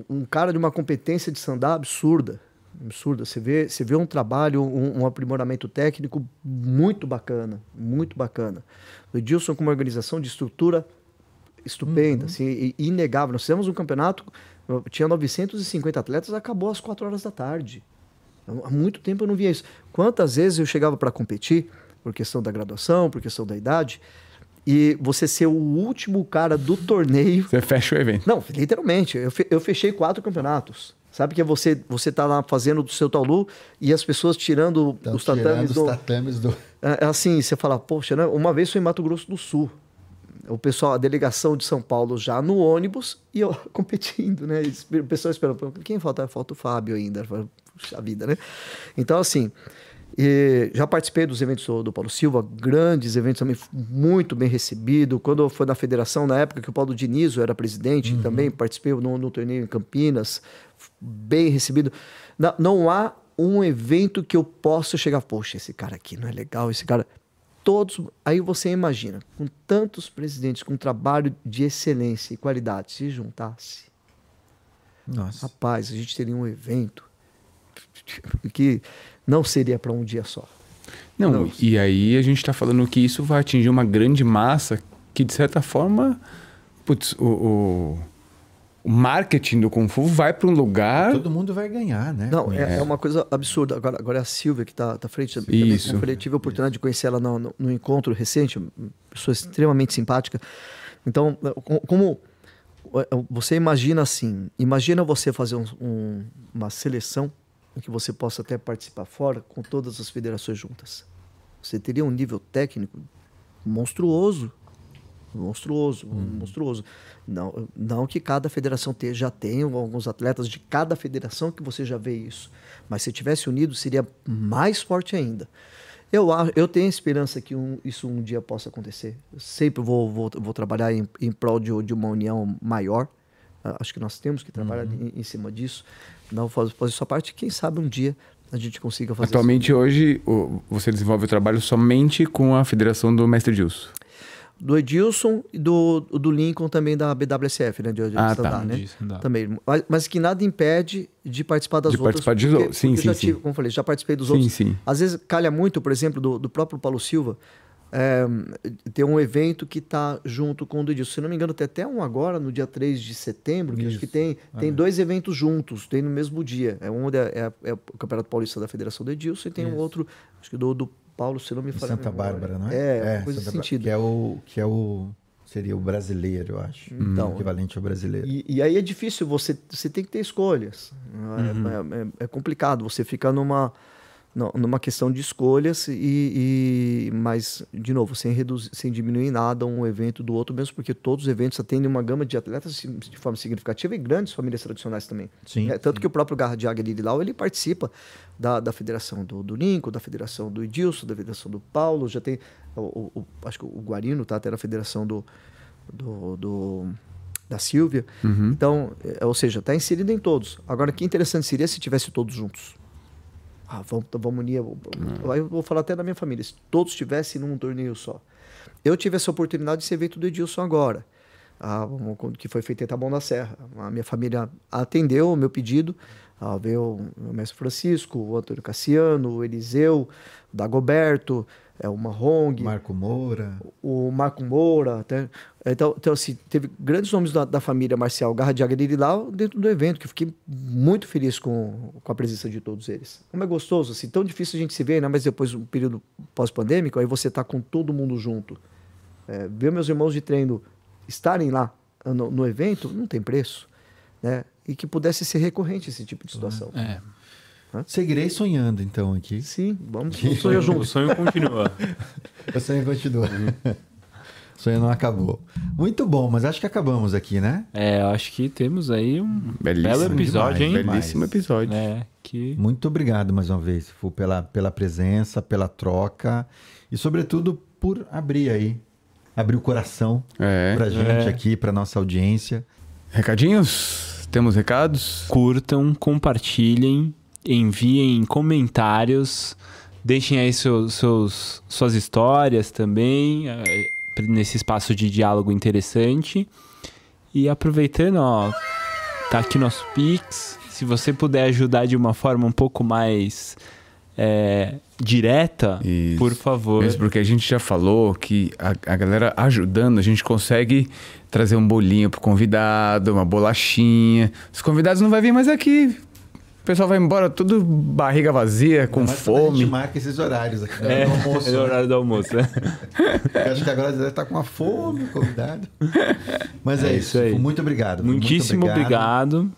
um cara de uma competência de Sandá absurda. Absurda. Você vê, você vê um trabalho, um, um aprimoramento técnico muito bacana. Muito bacana. O Edilson com uma organização de estrutura estupenda, assim, e- inegável. Nós fizemos um campeonato, tinha 950 atletas, acabou às 4 horas da tarde. Há muito tempo eu não via isso. Quantas vezes eu chegava para competir, por questão da graduação, por questão da idade, e você ser o último cara do torneio. Você fecha o evento. Não, literalmente, eu, fe- eu fechei quatro campeonatos. Sabe que é você, você tá lá fazendo do seu taulu e as pessoas tirando Então, os tatames tirando do, os tatames do. é, é assim, você fala, poxa, né? uma vez foi em Mato Grosso do Sul. O pessoal, a delegação de São Paulo já no ônibus e eu competindo, né? O pessoal esperando, "Pô, quem falta? Falta o Fábio ainda. Puxa vida, né? Então, assim, já participei dos eventos do, Paulo Silva, grandes eventos também, muito bem recebido. Quando foi na federação, na época que o Paulo Dinizo era presidente, também participei no, no torneio em Campinas, bem recebido. Não, não há um evento que eu possa chegar, poxa, esse cara aqui não é legal, esse cara. Todos. Aí você imagina, com tantos presidentes, com trabalho de excelência e qualidade, se juntasse, Nossa. rapaz, a gente teria um evento que não seria para um dia só. Não, Não. e aí a gente tá falando que isso vai atingir uma grande massa que, de certa forma, putz, o, o, o marketing do Kung Fu vai para um lugar. Todo mundo vai ganhar, né? Não, é, isso. é uma coisa absurda. Agora, agora é a Silvia que está tá à frente. Também, Isso. Tive a oportunidade de conhecer ela no, no- no encontro recente, uma pessoa extremamente simpática. Então, co- como é, você imagina assim, imagina você fazer um- um- uma seleção em que você possa até participar fora com todas as federações juntas. Você teria um nível técnico monstruoso. Monstruoso, monstruoso. Não, não que cada federação te- já tenha alguns atletas de cada federação que você já vê isso. Mas se tivesse unido, seria mais forte ainda. Eu, eu tenho esperança que um- isso um dia possa acontecer. Eu sempre vou, vou, vou trabalhar em, em prol de, de uma união maior. Ah, Acho que nós temos que trabalhar em, em cima disso. Não fazer sua parte. Quem sabe um dia a gente consiga fazer isso. Atualmente, hoje, o- você desenvolve o trabalho somente com a Federação do Mestre Gilson. Do Edilson e do, do Lincoln também da BWSF, né? De, de Ah, tá. né? Sandá. Também. Mas, mas que nada impede de participar das De outras. participar de porque- outras. Sim, porque sim, já sim. como eu falei, já participei dos Sim, outros. sim. Às vezes calha muito, por exemplo, do, do próprio Paulo Silva. É, tem um evento que está junto com o do Edilson. Se não me engano, tem até um agora, no dia 3 de setembro, que acho que tem, tem dois eventos juntos, tem no mesmo dia. É um é, é- é o Campeonato Paulista da Federação do Edilson e tem um outro, acho que do, do Paulo, se não me falha. Santa. Bárbara, não é? É, coisa Santa sentido. Que é o. Que é o seria o brasileiro, eu acho. Então. O equivalente ao brasileiro. E, e aí é difícil, você, você tem que ter escolhas. É- É, é- é complicado, você fica numa, nu- numa questão de escolhas, e, e- mas, de novo, sem, reduzir, sem diminuir nada um evento do outro, mesmo porque todos os eventos atendem uma gama de atletas de de forma significativa e grandes famílias tradicionais também. Sim, É, tanto que o próprio Garra de Águia Lirilau, ele participa da, da federação do, do Lincoln, da federação do Edilson, da federação do Paulo, já tem, o, o- o- acho que o Guarino tá até na federação do, do, do da Silvia. Então, é, ou seja, está inserido em todos. Agora, que interessante seria se tivesse todos juntos. Ah, vamos, vamos unir. Aí eu vou falar até da minha família. Se todos estivessem num torneio só. Eu tive essa oportunidade desse evento do Edilson agora, ah, que foi feito em Taboão da Serra. A minha família atendeu o meu pedido. Ah, veio o mestre Francisco, o Antônio Cassiano, o Eliseu, o Dagoberto, é, o Marrong, Marco Moura. o Marco Moura. Até, então, então, assim, teve grandes nomes da, da família marcial Garra de lá dentro do evento, que eu fiquei muito feliz com, com a presença de todos eles. Como é gostoso, assim, tão difícil a gente se ver, né? mas depois, um período pós-pandêmico, aí você tá com todo mundo junto. É, ver meus irmãos de treino estarem lá no, no evento, não tem preço. Né? E que pudesse ser recorrente esse tipo de situação. É. Seguirei sonhando, então, aqui. Sim, vamos sonhar O juntos. sonho continua. O sonho continua. o sonho não acabou. Muito bom, mas acho que acabamos aqui, né? É, acho que temos aí um Belíssimo belo episódio, demais, hein? Belíssimo episódio. É, que Muito obrigado mais uma vez, Fu, pela, pela presença, pela troca e, sobretudo, por abrir aí, abrir o coração É. pra gente É. aqui, pra nossa audiência. Recadinhos? Temos recados? curtam, compartilhem, enviem comentários, deixem aí seus, seus- suas histórias também, eh, nesse espaço de diálogo interessante. E aproveitando, ó, tá aqui nosso Pix. Se você puder ajudar de uma forma um pouco mais eh, direta, Isso. por favor. Mesmo porque a gente já falou que a, a galera ajudando, a gente consegue trazer um bolinho pro convidado, uma bolachinha. Os convidados não vão vir mais aqui. O pessoal vai embora tudo barriga vazia, com Mas quando A gente fome. marca esses horários aqui no É, almoço. é o horário do almoço. né? Eu acho que agora deve estar com uma fome, o convidado. Mas é, É isso. isso aí. Muito obrigado. Fu, muito Muitíssimo obrigado.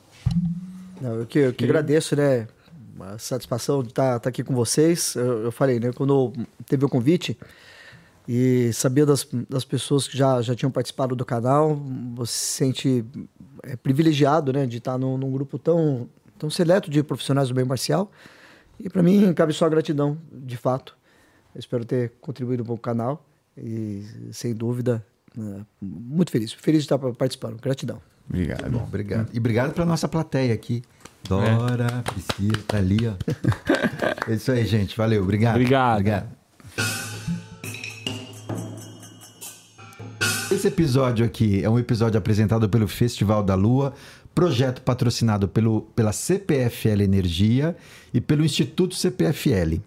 Não, eu que, eu que agradeço, né? Uma satisfação de estar aqui com vocês. Eu, eu falei, né? Quando teve o convite e sabia das, das pessoas que já, já tinham participado do canal, você se sente é, privilegiado, né? De estar num, num grupo tão, tão seleto de profissionais do bem marcial. E para mim, cabe só gratidão, de fato. Eu espero ter contribuído com o canal e, sem dúvida, né, muito feliz. Feliz de estar participando. Gratidão. Obrigado. Bom, obrigado. E obrigado pra nossa plateia aqui. Dora, Priscila, tá ali, ó. É isso aí, gente. Valeu. Obrigado. Obrigado. Obrigado. Esse episódio aqui é um episódio apresentado pelo Festival da Lua, projeto patrocinado pelo, pela CPFL Energia e pelo Instituto CPFL.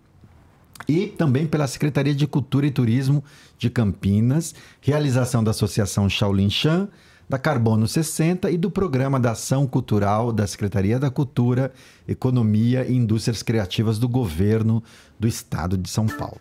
E também pela Secretaria de Cultura e Turismo de Campinas, realização da Associação Shaolin Shan, da Carbono 60 e do Programa da Ação Cultural da Secretaria da Cultura, Economia e Indústrias Criativas do Governo do Estado de São Paulo.